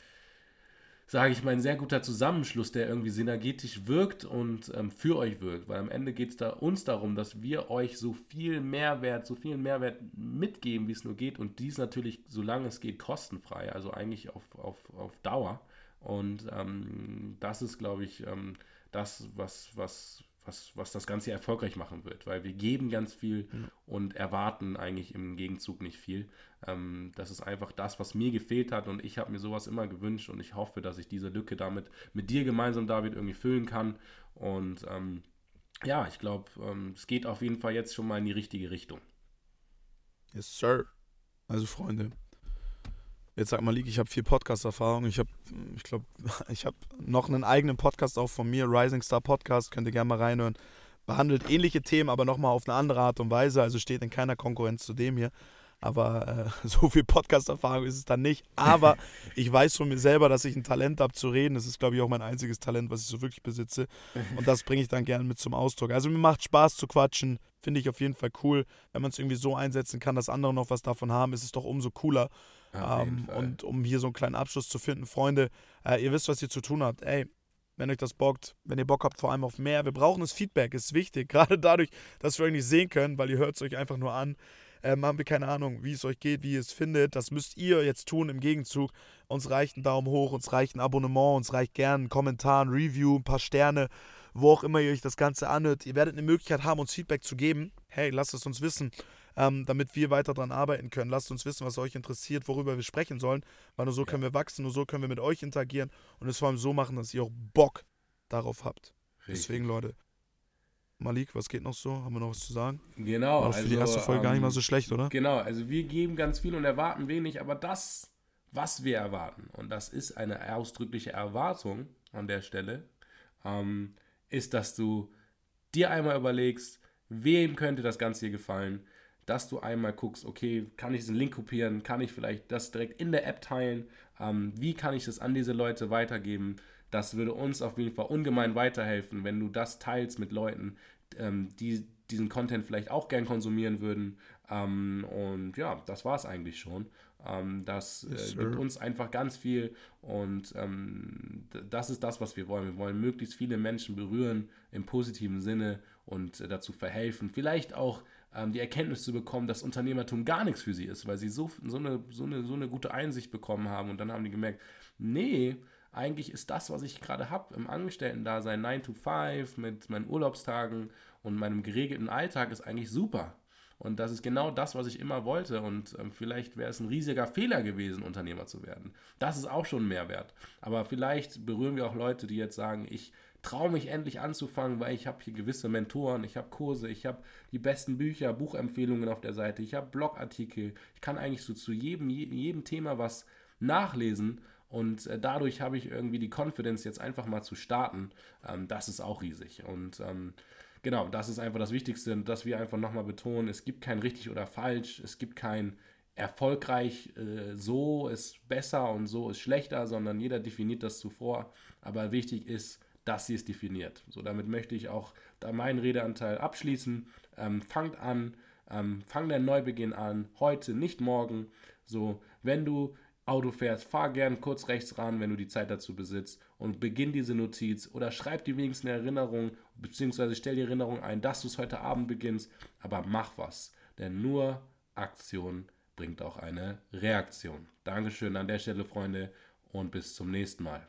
sage ich mal, ein sehr guter Zusammenschluss, der irgendwie synergetisch wirkt und ähm, für euch wirkt. Weil am Ende geht es da uns darum, dass wir euch so viel Mehrwert, so viel Mehrwert mitgeben, wie es nur geht. Und dies natürlich, solange es geht, kostenfrei. Also eigentlich auf, auf, auf Dauer. Und ähm, das ist, glaube ich, ähm, das, was, was, was, was das Ganze erfolgreich machen wird, weil wir geben ganz viel mhm. und erwarten eigentlich im Gegenzug nicht viel. Ähm, das ist einfach das, was mir gefehlt hat und ich habe mir sowas immer gewünscht und ich hoffe, dass ich diese Lücke damit mit dir gemeinsam, David, irgendwie füllen kann. Und ähm, ja, ich glaube, ähm, es geht auf jeden Fall jetzt schon mal in die richtige Richtung. Yes, sir. Also, Freunde, Jetzt sag mal, League, ich habe viel Podcast-Erfahrung. Ich habe, ich glaube, <laughs> ich habe noch einen eigenen Podcast auch von mir, Rising Star Podcast, könnt ihr gerne mal reinhören. Behandelt ähnliche Themen, aber nochmal auf eine andere Art und Weise. Also steht in keiner Konkurrenz zu dem hier. Aber äh, <laughs> so viel Podcast-Erfahrung ist es dann nicht. Aber <laughs> ich weiß von mir selber, dass ich ein Talent habe zu reden. Das ist, glaube ich, auch mein einziges Talent, was ich so wirklich besitze. Und das bringe ich dann gerne mit zum Ausdruck. Also mir macht Spaß zu quatschen. Finde ich auf jeden Fall cool. Wenn man es irgendwie so einsetzen kann, dass andere noch was davon haben, ist es doch umso cooler. Ähm, und um hier so einen kleinen Abschluss zu finden, Freunde, äh, ihr wisst, was ihr zu tun habt. Ey, wenn euch das bockt, wenn ihr Bock habt, vor allem auf mehr. Wir brauchen das Feedback, ist wichtig. <laughs> Gerade dadurch, dass wir euch nicht sehen können, weil ihr hört es euch einfach nur an. Ähm, haben wir keine Ahnung, wie es euch geht, wie ihr es findet. Das müsst ihr jetzt tun im Gegenzug. Uns reicht ein Daumen hoch, uns reicht ein Abonnement, uns reicht gern ein Kommentar, ein Review, ein paar Sterne, wo auch immer ihr euch das Ganze anhört. Ihr werdet eine Möglichkeit haben, uns Feedback zu geben. Hey, lasst es uns wissen. Ähm, damit wir weiter daran arbeiten können. Lasst uns wissen, was euch interessiert, worüber wir sprechen sollen, weil nur so können wir wachsen, nur so können wir mit euch interagieren und es vor allem so machen, dass ihr auch Bock darauf habt. Richtig. Deswegen, Leute, Malik, was geht noch so? Haben wir noch was zu sagen? Genau. War das für die erste Folge ähm, gar nicht mal so schlecht, oder? Genau, also wir geben ganz viel und erwarten wenig, aber das, was wir erwarten, und das ist eine ausdrückliche Erwartung an der Stelle, ähm, ist, dass du dir einmal überlegst, wem könnte das Ganze hier gefallen, dass du einmal guckst, okay, kann ich diesen Link kopieren, kann ich vielleicht das direkt in der App teilen, ähm, wie kann ich das an diese Leute weitergeben. Das würde uns auf jeden Fall ungemein weiterhelfen, wenn du das teilst mit Leuten, ähm, die diesen Content vielleicht auch gern konsumieren würden. Ähm, und ja, das war es eigentlich schon. Ähm, das äh, gibt uns einfach ganz viel und ähm, das ist das, was wir wollen. Wir wollen möglichst viele Menschen berühren im positiven Sinne und äh, dazu verhelfen. Vielleicht auch ähm, die Erkenntnis zu bekommen, dass Unternehmertum gar nichts für sie ist, weil sie so, so, eine, so, eine, so eine gute Einsicht bekommen haben und dann haben die gemerkt, nee, eigentlich ist das, was ich gerade habe im Angestellten-Dasein, 9 to 5 mit meinen Urlaubstagen und meinem geregelten Alltag ist eigentlich super. Und das ist genau das, was ich immer wollte. Und ähm, vielleicht wäre es ein riesiger Fehler gewesen, Unternehmer zu werden. Das ist auch schon ein Mehrwert. Aber vielleicht berühren wir auch Leute, die jetzt sagen, ich traue mich endlich anzufangen, weil ich habe hier gewisse Mentoren, ich habe Kurse, ich habe die besten Bücher, Buchempfehlungen auf der Seite, ich habe Blogartikel. Ich kann eigentlich so zu jedem, jedem Thema was nachlesen. Und äh, dadurch habe ich irgendwie die Confidence, jetzt einfach mal zu starten. Ähm, das ist auch riesig. Und ähm, genau, das ist einfach das Wichtigste, dass wir einfach nochmal betonen, es gibt kein richtig oder falsch, es gibt kein erfolgreich, äh, so ist besser und so ist schlechter, sondern jeder definiert das zuvor. Aber wichtig ist, dass sie es definiert. So, damit möchte ich auch da meinen Redeanteil abschließen. Ähm, fangt an, ähm, fang den Neubeginn an, heute, nicht morgen. So, wenn du Auto fährst, fahr gern kurz rechts ran, wenn du die Zeit dazu besitzt und beginn diese Notiz oder schreib dir wenigstens eine Erinnerung, beziehungsweise stell die Erinnerung ein, dass du es heute Abend beginnst, aber mach was, denn nur Aktion bringt auch eine Reaktion. Dankeschön an der Stelle, Freunde, und bis zum nächsten Mal.